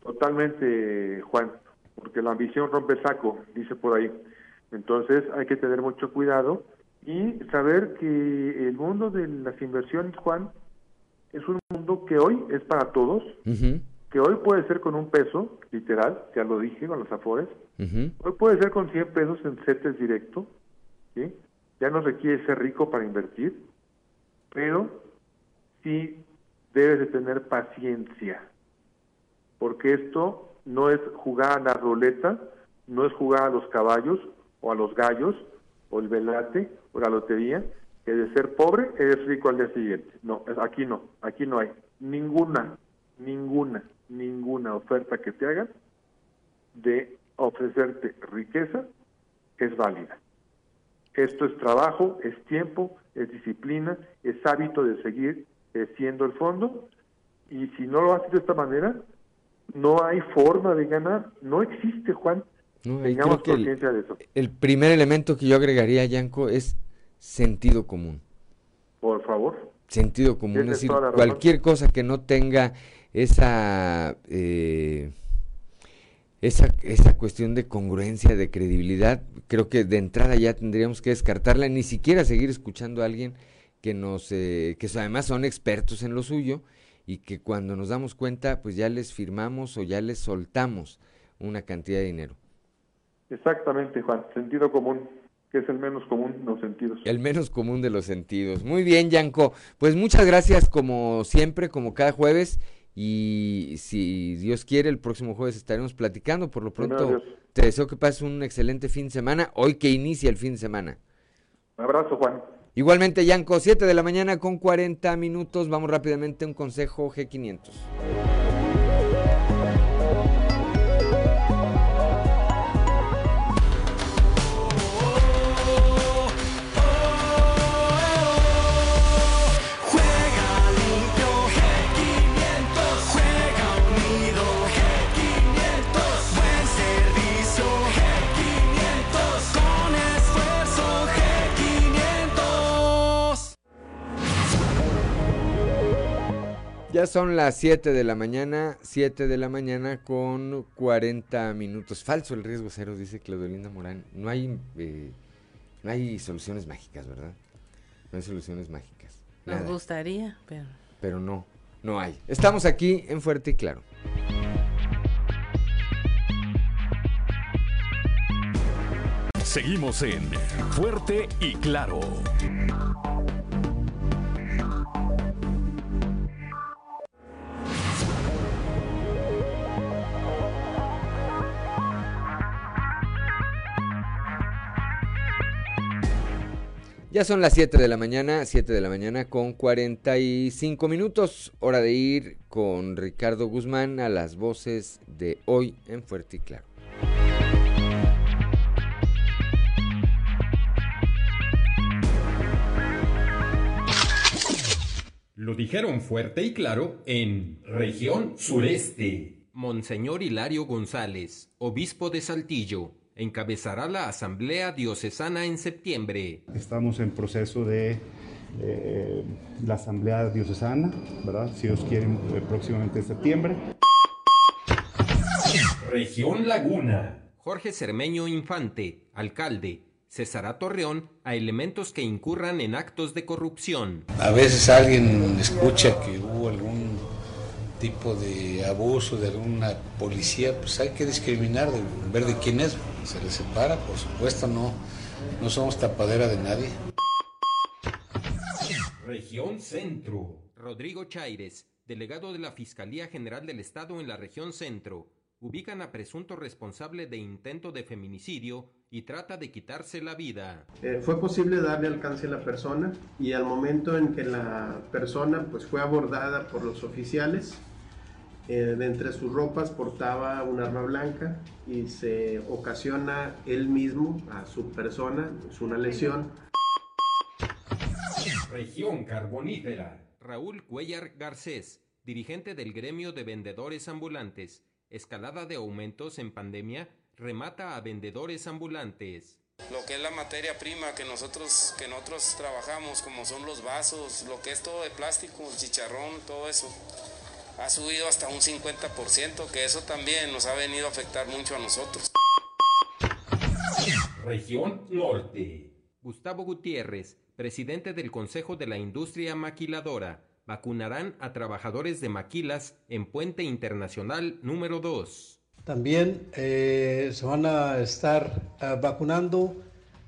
Totalmente, Juan, porque la ambición rompe el saco, dice por ahí. Entonces hay que tener mucho cuidado y saber que el mundo de las inversiones, Juan, es un mundo que hoy es para todos, que hoy puede ser con un peso, literal, ya lo dije con los afores, hoy puede ser con 100 pesos en CETES directo, ¿sí? ya no requiere ser rico para invertir, pero sí debes de tener paciencia, porque esto no es jugar a la ruleta, no es jugar a los caballos o a los gallos o el velate o la lotería, que de ser pobre eres rico al día siguiente. No, aquí no, aquí no hay ninguna, ninguna, ninguna oferta que te hagan de ofrecerte riqueza es válida. Esto es trabajo, es tiempo, es disciplina, es hábito de seguir siendo el fondo y si no lo haces de esta manera, no hay forma de ganar, no existe, Juan. Tengamos conciencia de eso. El primer elemento que yo agregaría, Yanko, es sentido común. Por favor. Sentido común, es decir, cualquier cosa que no tenga esa, eh, esa, esa cuestión de congruencia, de credibilidad, creo que de entrada ya tendríamos que descartarla, ni siquiera seguir escuchando a alguien que nos, eh, que además son expertos en lo suyo y que cuando nos damos cuenta, pues ya les firmamos o ya les soltamos una cantidad de dinero. Exactamente, Juan, sentido común que es el menos común de los sentidos. El menos común de los sentidos. Muy bien, Yanko. Pues muchas gracias como siempre, como cada jueves. Y si Dios quiere, el próximo jueves estaremos platicando. Por lo pronto, te deseo que pases un excelente fin de semana, hoy que inicia el fin de semana. Un abrazo, Juan. Igualmente, Yanko, 7 de la mañana con 40 minutos. Vamos rápidamente a un consejo G500. Ya son las 7 de la mañana, 7 de la mañana con 40 minutos. Falso el riesgo cero, dice Claudelinda Morán. No hay, eh, no hay soluciones mágicas, ¿verdad? No hay soluciones mágicas. Nos gustaría, pero... Pero no, no hay. Estamos aquí en Fuerte y Claro. Seguimos en Fuerte y Claro. Ya son las 7 de la mañana, 7 de la mañana con 45 minutos. Hora de ir con Ricardo Guzmán a las voces de hoy en Fuerte y Claro. Lo dijeron fuerte y claro en región sureste. Monseñor Hilario González, obispo de Saltillo, encabezará la Asamblea Diocesana en septiembre. Estamos en proceso de eh, la Asamblea Diocesana, ¿verdad? Si Dios quiere, eh, próximamente en septiembre. Región Laguna. Jorge Cermeño Infante, alcalde, cesará Torreón a elementos que incurran en actos de corrupción. A veces alguien escucha que hubo algún tipo de abuso de alguna policía, pues hay que discriminar, de ver de quién es. Se le separa, por supuesto, no, no somos tapadera de nadie. Región Centro. Rodrigo Chaires, delegado de la Fiscalía General del Estado en la región Centro, ubican a presunto responsable de intento de feminicidio y trata de quitarse la vida. Eh, fue posible darle alcance a la persona y al momento en que la persona pues, fue abordada por los oficiales, eh, de entre sus ropas portaba un arma blanca y se ocasiona él mismo a su persona es una lesión. Región Carbonífera. Raúl Cuellar Garcés, dirigente del gremio de vendedores ambulantes. Escalada de aumentos en pandemia remata a vendedores ambulantes. Lo que es la materia prima que nosotros, que nosotros trabajamos, como son los vasos, lo que es todo de plástico, el chicharrón, todo eso ha subido hasta un 50%, que eso también nos ha venido a afectar mucho a nosotros. Región Norte. Gustavo Gutiérrez, presidente del Consejo de la Industria Maquiladora, vacunarán a trabajadores de maquilas en Puente Internacional número 2. También eh, se van a estar uh, vacunando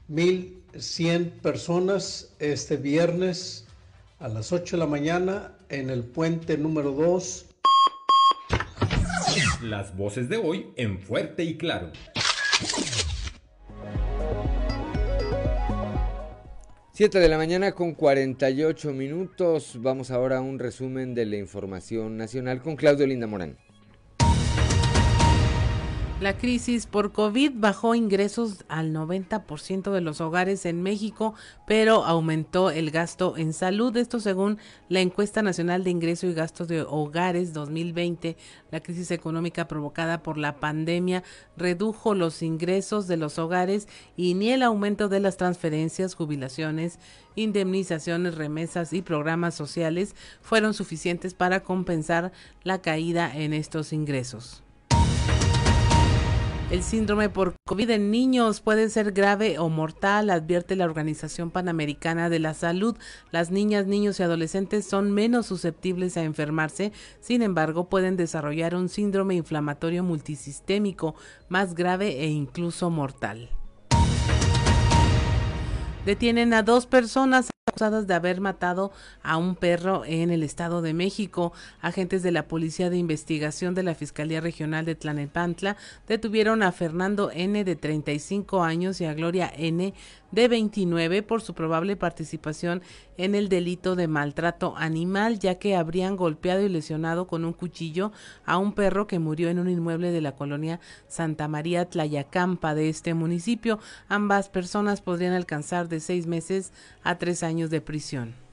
1.100 personas este viernes a las 8 de la mañana en el puente número 2. Las voces de hoy en fuerte y claro. Siete de la mañana con 48 minutos. Vamos ahora a un resumen de la información nacional con Claudio Linda Morán. La crisis por COVID bajó ingresos al 90% de los hogares en México, pero aumentó el gasto en salud. Esto según la encuesta nacional de ingreso y gastos de hogares 2020. La crisis económica provocada por la pandemia redujo los ingresos de los hogares y ni el aumento de las transferencias, jubilaciones, indemnizaciones, remesas y programas sociales fueron suficientes para compensar la caída en estos ingresos. El síndrome por COVID en niños puede ser grave o mortal, advierte la Organización Panamericana de la Salud. Las niñas, niños y adolescentes son menos susceptibles a enfermarse, sin embargo pueden desarrollar un síndrome inflamatorio multisistémico más grave e incluso mortal. Detienen a dos personas acusadas de haber matado a un perro en el Estado de México. Agentes de la Policía de Investigación de la Fiscalía Regional de Tlanepantla detuvieron a Fernando N. de 35 años y a Gloria N. de 29 por su probable participación en el delito de maltrato animal, ya que habrían golpeado y lesionado con un cuchillo a un perro que murió en un inmueble de la colonia Santa María Tlayacampa de este municipio. Ambas personas podrían alcanzar de seis meses a tres años de prisión.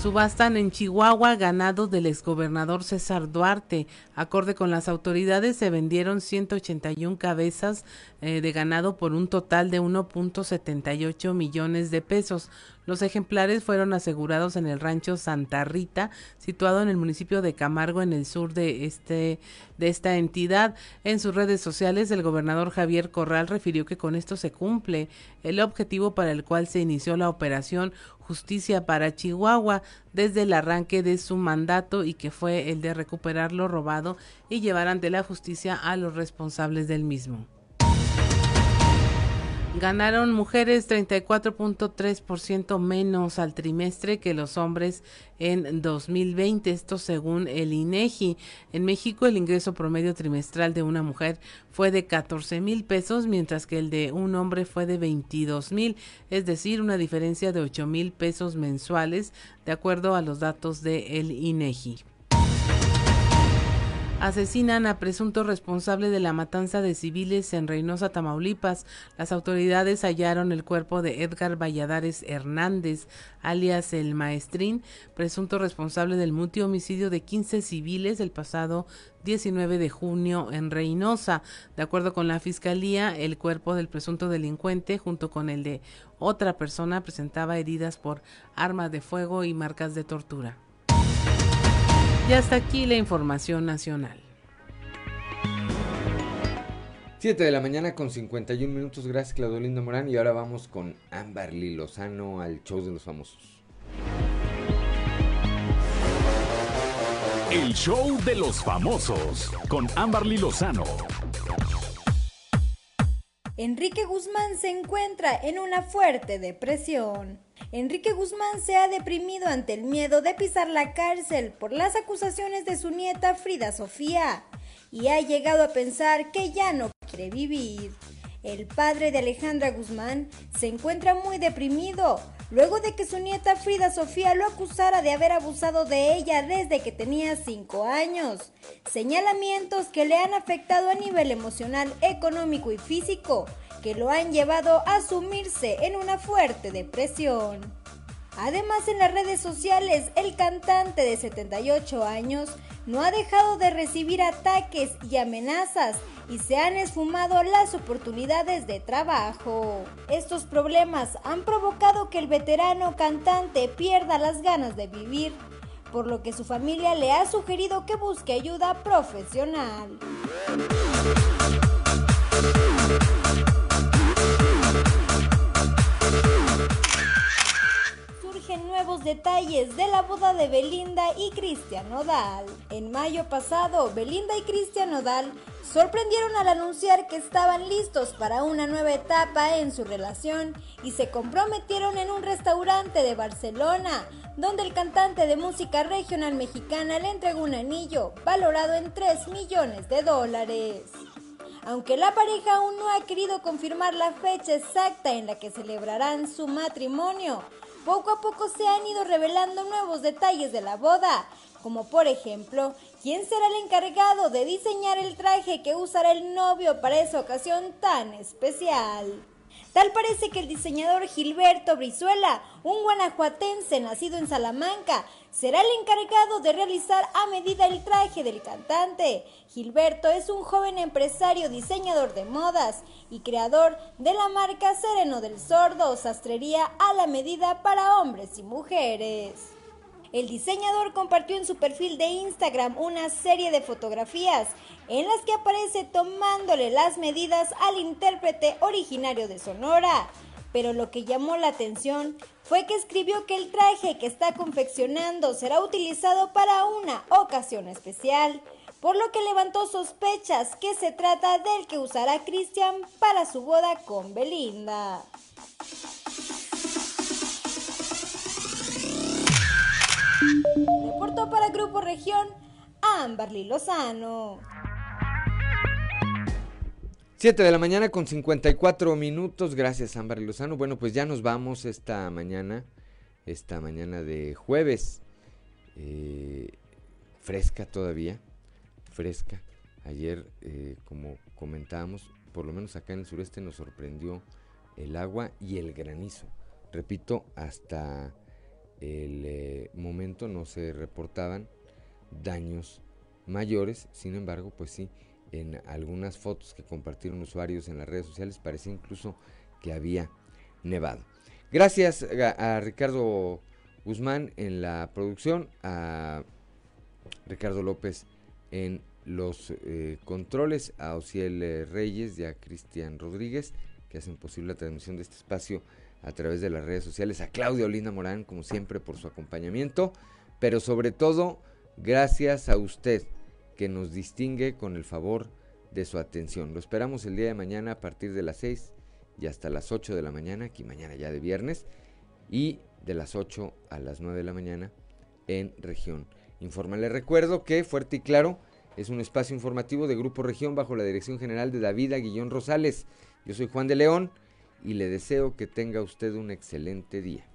Subastan en Chihuahua ganado del exgobernador César Duarte. Acorde con las autoridades, se vendieron 181 cabezas eh, de ganado por un total de 1.78 millones de pesos. Los ejemplares fueron asegurados en el rancho Santa Rita, situado en el municipio de Camargo, en el sur de este de esta entidad. En sus redes sociales, el gobernador Javier Corral refirió que con esto se cumple el objetivo para el cual se inició la operación Justicia para Chihuahua desde el arranque de su mandato y que fue el de recuperar lo robado y llevar ante la justicia a los responsables del mismo. Ganaron mujeres 34.3% menos al trimestre que los hombres en 2020, esto según el INEGI. En México el ingreso promedio trimestral de una mujer fue de 14 mil pesos, mientras que el de un hombre fue de 22 mil, es decir, una diferencia de 8 mil pesos mensuales, de acuerdo a los datos de el INEGI. Asesinan a presunto responsable de la matanza de civiles en Reynosa, Tamaulipas. Las autoridades hallaron el cuerpo de Edgar Valladares Hernández, alias el Maestrín, presunto responsable del multihomicidio de 15 civiles el pasado 19 de junio en Reynosa. De acuerdo con la fiscalía, el cuerpo del presunto delincuente, junto con el de otra persona, presentaba heridas por armas de fuego y marcas de tortura. Y hasta aquí la información nacional. 7 de la mañana con 51 minutos. Gracias, Claudio Lindo Morán. Y ahora vamos con Amberly Lozano al show de los famosos. El show de los famosos con Amberly Lozano. Enrique Guzmán se encuentra en una fuerte depresión. Enrique Guzmán se ha deprimido ante el miedo de pisar la cárcel por las acusaciones de su nieta Frida Sofía y ha llegado a pensar que ya no quiere vivir. El padre de Alejandra Guzmán se encuentra muy deprimido luego de que su nieta Frida Sofía lo acusara de haber abusado de ella desde que tenía 5 años. Señalamientos que le han afectado a nivel emocional, económico y físico que lo han llevado a sumirse en una fuerte depresión. Además, en las redes sociales, el cantante de 78 años no ha dejado de recibir ataques y amenazas y se han esfumado las oportunidades de trabajo. Estos problemas han provocado que el veterano cantante pierda las ganas de vivir, por lo que su familia le ha sugerido que busque ayuda profesional. Nuevos detalles de la boda de Belinda y Cristian Nodal. En mayo pasado, Belinda y Cristian Nodal sorprendieron al anunciar que estaban listos para una nueva etapa en su relación y se comprometieron en un restaurante de Barcelona, donde el cantante de música regional mexicana le entregó un anillo valorado en 3 millones de dólares. Aunque la pareja aún no ha querido confirmar la fecha exacta en la que celebrarán su matrimonio, poco a poco se han ido revelando nuevos detalles de la boda, como por ejemplo, quién será el encargado de diseñar el traje que usará el novio para esa ocasión tan especial. Tal parece que el diseñador Gilberto Brizuela, un guanajuatense nacido en Salamanca, será el encargado de realizar a medida el traje del cantante. Gilberto es un joven empresario, diseñador de modas y creador de la marca Sereno del Sordo, sastrería a la medida para hombres y mujeres. El diseñador compartió en su perfil de Instagram una serie de fotografías en las que aparece tomándole las medidas al intérprete originario de Sonora. Pero lo que llamó la atención fue que escribió que el traje que está confeccionando será utilizado para una ocasión especial, por lo que levantó sospechas que se trata del que usará Christian para su boda con Belinda. Reportó para Grupo Región Amberly Lozano. 7 de la mañana con 54 minutos. Gracias, Amberly Lozano. Bueno, pues ya nos vamos esta mañana, esta mañana de jueves. Eh, fresca todavía, fresca. Ayer, eh, como comentábamos, por lo menos acá en el sureste nos sorprendió el agua y el granizo. Repito, hasta el eh, momento no se reportaban daños mayores, sin embargo, pues sí, en algunas fotos que compartieron usuarios en las redes sociales parecía incluso que había nevado. Gracias a, Ricardo Guzmán en la producción, a Ricardo López en los eh, controles, a Ociel eh, Reyes y a Cristian Rodríguez, que hacen posible la transmisión de este espacio a través de las redes sociales, a Claudia Olinda Morán, como siempre, por su acompañamiento, pero sobre todo, gracias a usted, que nos distingue con el favor de su atención. Lo esperamos el día de mañana a partir de las 6 y hasta las 8 de la mañana, aquí mañana ya de viernes, y de las 8 a las 9 de la mañana en región. Informa, le recuerdo que Fuerte y Claro es un espacio informativo de Grupo Región bajo la dirección general de David Aguillón Rosales. Yo soy Juan de León y le deseo que tenga usted un excelente día.